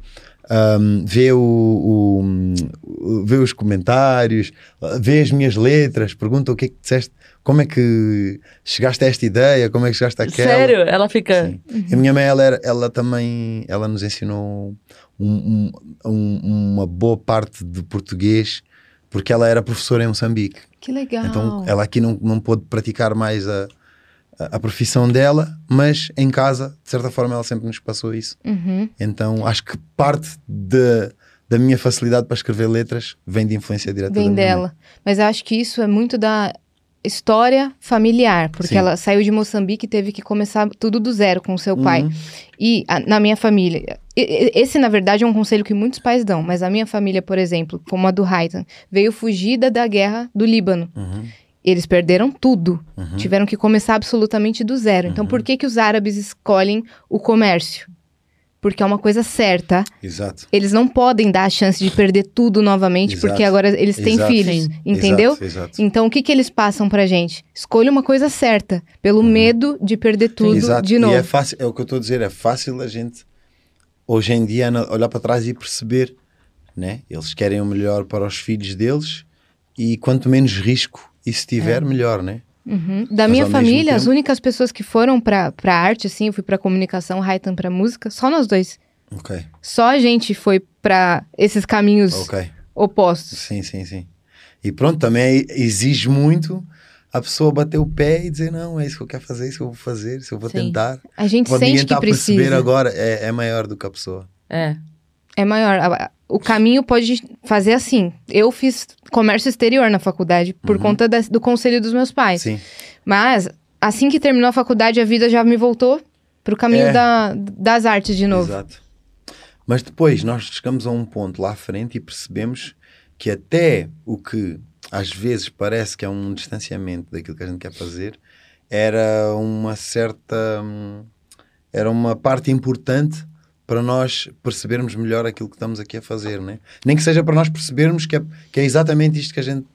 Um, vê, o, o- vê os comentários, vê as minhas letras, pergunta o que é que disseste, como é que chegaste a esta ideia, como é que chegaste àquela. Sério? Ela fica. Sim. A minha mãe, ela, era- ela também, ela nos ensinou um- um- uma boa parte de português, porque ela era professora em Moçambique. Que legal. Então ela aqui não, não pôde praticar mais a, a, a profissão dela, mas em casa, de certa forma, ela sempre nos passou isso. Uhum. Então acho que parte de, da minha facilidade para escrever letras vem de influência direta Vem dela. Mas eu acho que isso é muito da história familiar, porque Sim. ela saiu de Moçambique e teve que começar tudo do zero com seu pai. Uhum. E a- na minha família, esse na verdade é um conselho que muitos pais dão, mas a minha família, por exemplo, como a do Haitan, veio fugida da guerra do Líbano. Uhum. Eles perderam tudo, Uhum. tiveram que começar absolutamente do zero. Então, por que que os árabes escolhem o comércio? Porque é uma coisa certa. Exato. Eles não podem dar a chance de perder tudo novamente, Exato. porque agora eles têm Exato. filhos, Sim. entendeu? Exato, exato. Então, o que que eles passam pra gente? Escolha uma coisa certa, pelo medo de perder tudo Uhum. Exato. de novo. E é fácil, é o que eu estou a dizer, é fácil a gente hoje em dia olhar para trás e perceber, né? Eles querem o melhor para os filhos deles e quanto menos risco isso tiver, melhor, né? Uhum. Da Mas minha família, as tempo- únicas pessoas que foram pra, pra arte, assim, eu fui pra comunicação, Raitan pra música, só nós dois. Ok, Só a gente foi pra esses caminhos ok. opostos. Sim, sim, sim. E pronto, também exige muito a pessoa bater o pé e dizer, não, é isso que eu quero fazer, é isso que eu vou fazer, isso eu vou Sim. tentar. A gente Quando sente que está a perceber precisa. agora, é, é maior do que a pessoa. É. É maior. O caminho pode fazer assim. Eu fiz comércio exterior na faculdade por Uhum. conta da- do conselho dos meus pais. Sim, Mas, assim que terminou a faculdade, a vida já me voltou pro caminho É. da- das artes de novo. exato. Mas depois nós chegamos a um ponto lá à frente e percebemos que até o que às vezes parece que é um distanciamento daquilo que a gente quer fazer, era uma certa. hum, Era uma parte importante para nós percebermos melhor aquilo que estamos aqui a fazer, né? Nem que seja para nós percebermos que é, que é exatamente isto que a gente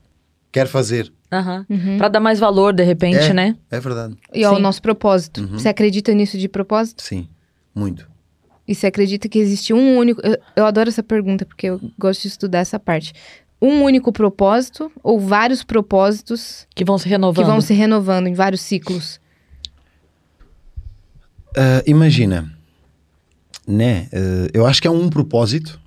quer fazer. Aham. Uhum. Pra dar mais valor, de repente, É. né? É verdade. E ó, o Sim. nosso propósito. Uhum. Você acredita nisso de propósito? Sim, muito. E você acredita que existe um único. Eu, eu adoro essa pergunta, porque eu gosto de estudar essa parte. Um único propósito ou vários propósitos Que vão se que renovando. vão se renovando em vários ciclos? Ah, imagina, né? ah, eu acho que é um propósito,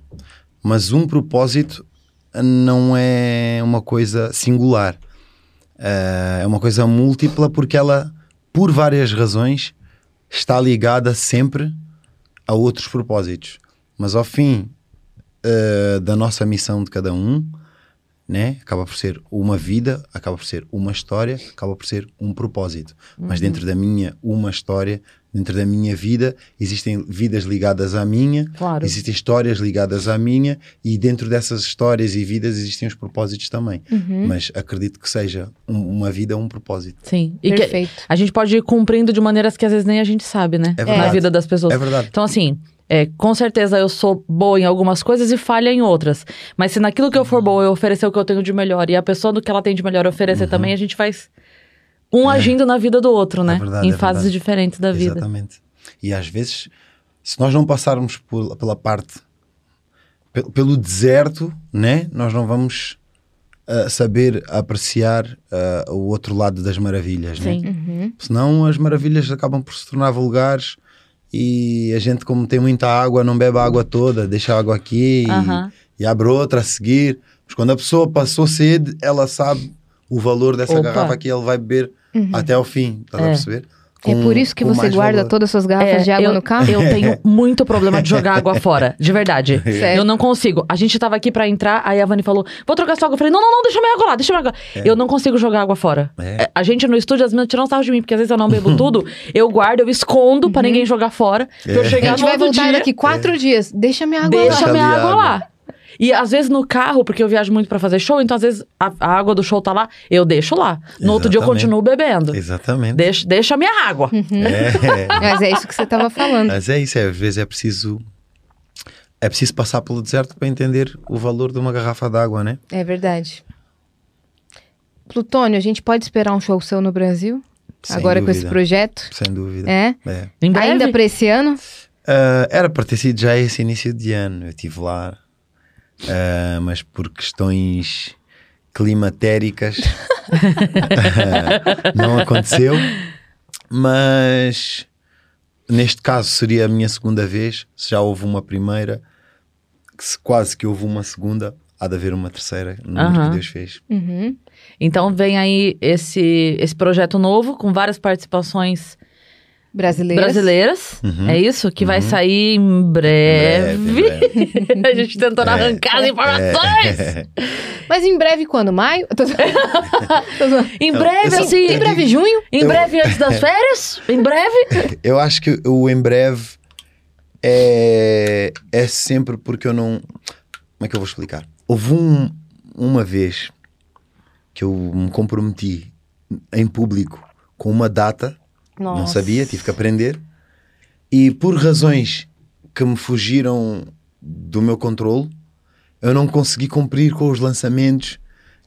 mas um propósito não é uma coisa singular. Ah, é uma coisa múltipla porque ela, por várias razões, está ligada sempre a outros propósitos. Mas ao fim ah, da nossa missão de cada um, né? Acaba por ser uma vida, acaba por ser uma história, acaba por ser um propósito. Mas dentro da minha uma história, dentro da minha vida, existem vidas ligadas à minha, Claro. existem histórias ligadas à minha, e dentro dessas histórias e vidas existem os propósitos também. Uhum. Mas acredito que seja um- uma vida um propósito. Sim. E que Perfeito. a gente pode ir cumprindo de maneiras que às vezes nem a gente sabe, né? É Na verdade. vida das pessoas. É verdade. Então, assim, é, com certeza eu sou boa em algumas coisas e falha em outras. Mas se naquilo que eu for boa eu oferecer o que eu tenho de melhor e a pessoa no que ela tem de melhor oferecer também, a gente faz um agindo na vida do outro, né? Uhum. É verdade, em é fases verdade. diferentes da vida. Exatamente. E às vezes, se nós não passarmos por- pela parte, pe- pelo deserto, né? Nós não vamos ah, saber apreciar ah, o outro lado das maravilhas, né? Sim. Uhum. Senão as maravilhas acabam por se tornar vulgares e a gente, como tem muita água, não bebe a água toda, deixa a água aqui e, Aham. e abre outra a seguir. Mas quando a pessoa passou sede, ela sabe o valor dessa Opa. garrafa que ele vai beber Uhum. até ao fim. Estás a É. perceber? É com- por isso que com você guarda valor. todas as suas garrafas É, de água eu, no carro? Eu tenho <laughs> muito problema de jogar água fora, de verdade. <laughs> Sério? Eu não consigo. A gente tava aqui pra entrar, aí a Vani falou: vou trocar sua água. Eu falei: não, não, não, deixa minha água lá, deixa minha água. Eu não consigo jogar água fora. É. É, A gente no estúdio, as meninas tiram sarro de mim, porque às vezes eu não bebo tudo, eu guardo, eu escondo pra ninguém jogar fora. Pra eu É. A chegar gente vai voltar dia, daqui quatro dias. Deixa minha água deixa lá. minha ali a água água. lá. E às vezes no carro, porque eu viajo muito pra fazer show, então às vezes a, a água do show tá lá, eu deixo lá. No outro dia eu Exatamente. continuo bebendo. Exatamente. Deixa, deixa a minha água. É. <laughs> Mas é isso que você tava falando. Mas é isso, é, às vezes é preciso. É preciso passar pelo deserto para entender o valor de uma garrafa d'água, né? É verdade. Plutônio, a gente pode esperar um show seu no Brasil? Sem Agora com esse dúvida. projeto? Sem dúvida. É? É. Em breve. Ainda pra esse ano? Ah, era para ter sido já esse início de ano. Eu estive lá, ah, mas por questões climatéricas não aconteceu. Mas neste caso seria a minha segunda vez. Se já houve uma primeira, que se quase que houve uma segunda, há de haver uma terceira. No número Aham. que Deus fez. Uhum. Então vem aí esse, esse projeto novo, com várias participações Brasileiras. brasileiras. Uhum. É isso? Que vai sair em breve. Em breve, em breve. <laughs> a gente tentando arrancar as informações. É. <laughs> Mas em breve quando? Maio? Tô-. <laughs> Em breve, Eu- assim. em breve, junho? Em eu- breve antes das férias? Em breve? Eu acho que o em breve é, é sempre porque eu não. Como é que eu vou explicar? Houve um, uma vez que eu me comprometi em público com uma data, Nossa. não sabia, tive que aprender, e por razões que me fugiram do meu controle, eu não consegui cumprir com os lançamentos.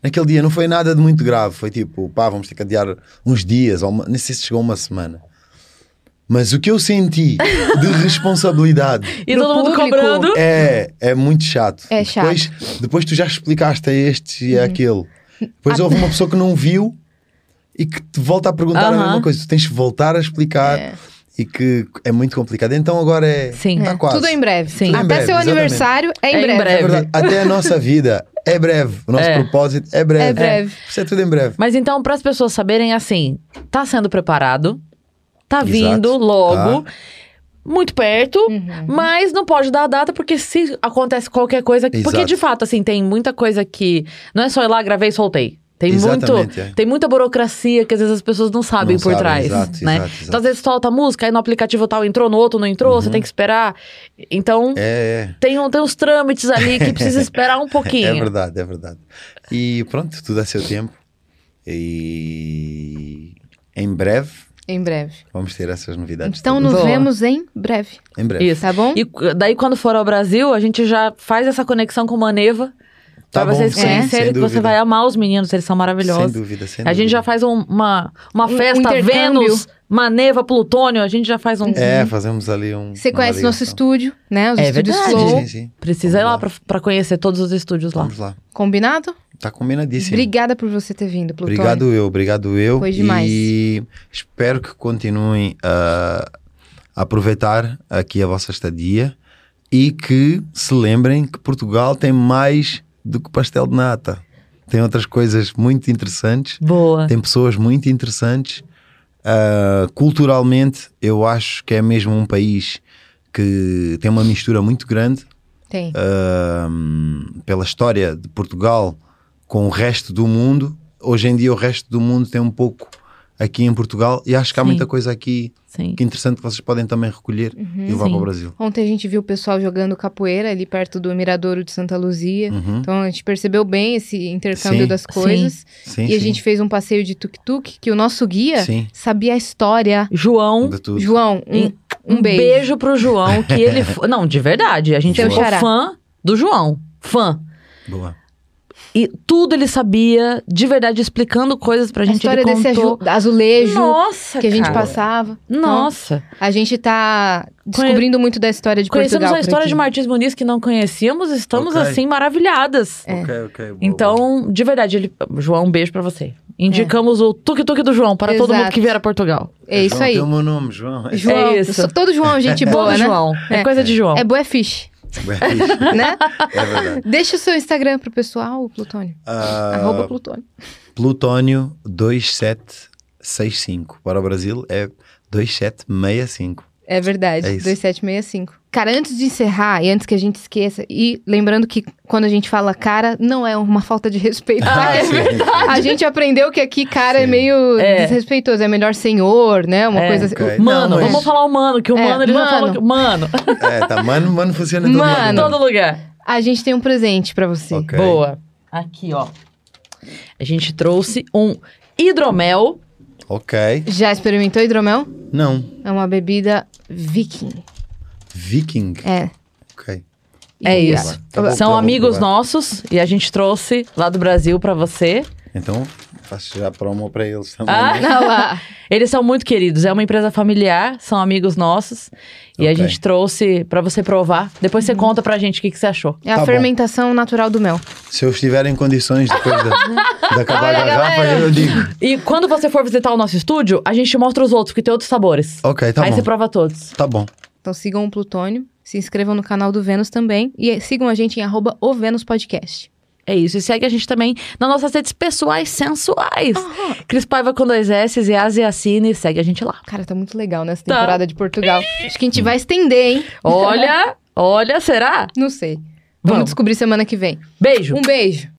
Naquele dia não foi nada de muito grave, foi tipo, pá, vamos ter que adiar uns dias, ou uma, nem sei se chegou uma semana. Mas o que eu senti de <laughs> responsabilidade E todo mundo cobrando. é, é muito chato. É depois, depois tu já explicaste a este Uhum. e a aquele. Depois houve uma pessoa que não viu e que te volta a perguntar a Aham. mesma coisa. Tu tens que voltar a explicar É. e que é muito complicado. Então agora é. Sim. Tá É, quase. Tudo em breve. Sim. Tudo em Até breve, seu exatamente. aniversário é em É breve. breve. É verdade. <laughs> Até a nossa vida é breve. O nosso É. propósito é breve. É breve. Isso é tudo em breve. Mas então, para as pessoas saberem, assim, tá sendo preparado, tá Exato. vindo logo, muito perto, Uhum. mas não pode dar a data, porque se acontece qualquer coisa. Porque Exato. de fato, assim, tem muita coisa que. Não é só ir lá, gravei e soltei. Tem muito, é. tem muita burocracia que às vezes as pessoas não sabem Não por sabem, trás, exato, né? exato, exato. Então às vezes solta a música, aí no aplicativo tal entrou, no outro não entrou, você tem que esperar. Então É, é. tem, um- tem uns trâmites ali que precisa esperar um <laughs> pouquinho. É verdade, é verdade. E pronto, tudo a seu tempo. E em breve Em breve. vamos ter essas novidades. Então todas. nos Boa. vemos em breve. Em breve. Isso. Tá bom? E daí, quando for ao Brasil, a gente já faz essa conexão com Maneva. Tá pra vocês conhecerem, sem que você vai amar os meninos, eles são Sem maravilhosos. dúvida, sem a gente dúvida. já faz um- uma, uma Um- um festa intercâmbio. Vênus, Maneva, Plutônio, a gente já faz um. É, fazemos ali um. Você conhece nosso estúdio, né? Os É estúdios verdade. Flow. Sim, sim. Precisa ir Vamos lá lá. pra, pra conhecer todos os estúdios lá. Vamos lá. Combinado? Tá combinadíssimo. Obrigada por você ter vindo, Plutônio. Obrigado eu, obrigado eu. Foi demais. E espero que continuem a aproveitar aqui a vossa estadia e que se lembrem que Portugal tem mais do que pastel de nata. Tem outras coisas muito interessantes, Boa. tem pessoas muito interessantes. Ah, culturalmente, eu acho que é mesmo um país que tem uma mistura muito grande Tem. ahm, pela história de Portugal com o resto do mundo. Hoje em dia o resto do mundo tem um pouco aqui em Portugal e acho que há Sim. muita coisa aqui Sim. que é interessante que vocês podem também recolher e levar Sim. para o Brasil. Ontem a gente viu o pessoal jogando capoeira ali perto do Miradouro de Santa Luzia. Uhum. Então a gente percebeu bem esse intercâmbio Sim. das coisas. Sim, e a gente fez um passeio de tuk-tuk que o nosso guia Sim, sabia a história. João. João, um, um beijo. pro João, que ele. <laughs> Não, de verdade. A gente Seu ficou xará. fã do João. Fã. Boa. E tudo ele sabia, de verdade, explicando coisas pra A gente. história ele desse contou. azulejo Nossa, que a gente cara. passava. Então, Nossa. a gente tá descobrindo muito da história de Conhecemos Portugal. a por história aqui. de Martins Muniz que não conhecíamos, estamos Ok. assim maravilhadas. É. Ok, ok. boa, boa. Então, de verdade, ele... João, um beijo pra você. Indicamos o tuk-tuk do João para todo Exato. mundo que vier a Portugal. É isso João, aí. Tem o meu nome, João. É João, É isso. todo João é gente <laughs> boa, Todo né? João. É, É. coisa de João. É bué fish. <laughs> né? É verdade. Deixa o seu Instagram pro pessoal, Plutônio. Ah, Arroba Plutônio. Plutônio 2765. Para o Brasil é 2765. É verdade, É isso. 2765. Cara, antes de encerrar e antes que a gente esqueça, e lembrando que quando a gente fala cara, não é uma falta de respeito. Ah, tá? <laughs> é verdade. A gente aprendeu que aqui cara é Sim. meio É. desrespeitoso, é melhor senhor, né? Uma É, coisa assim. ok. Mano, Não, mas- vamos falar o mano, que o É, mano ele mano. falou. Que... Mano, É, tá, mano, mano funciona em todo Mano. em lado. todo lugar. A gente tem um presente pra você. Ok. Boa. Aqui, ó. A gente trouxe um hidromel. Ok. Já experimentou hidromel? Não. É uma bebida viking. Viking. É. Ok. É E- isso. Tá bom, São tá bom, amigos nossos e a gente trouxe lá do Brasil pra você. Então, faço já promo para eles também. Ah, né? Olha lá. <laughs> Eles são muito queridos. É uma empresa familiar, são amigos nossos. E a Ok. gente trouxe pra você provar. Depois você conta pra gente o que, que você achou. É a Tá bom. fermentação natural do mel. Se eu estiver em condições depois de, de acabar Olha, a garrafa, galera. eu digo. E quando você for visitar o nosso estúdio, a gente mostra os outros, porque tem outros sabores. Ok, tá Aí bom. você prova todos. Tá bom. Então sigam o Plutônio, se inscrevam no canal do Vênus também e sigam a gente em arroba o Vênus Podcast. É isso. E segue a gente também nas nossas redes pessoais sensuais. Cris Paiva com dois S e Asiacine. Segue a gente lá. Cara, tá muito legal nessa Tá. temporada de Portugal. Acho que a gente vai estender, hein? Olha, <laughs> olha, será? Não sei. Vamos Vamos. descobrir semana que vem. Beijo. Um beijo.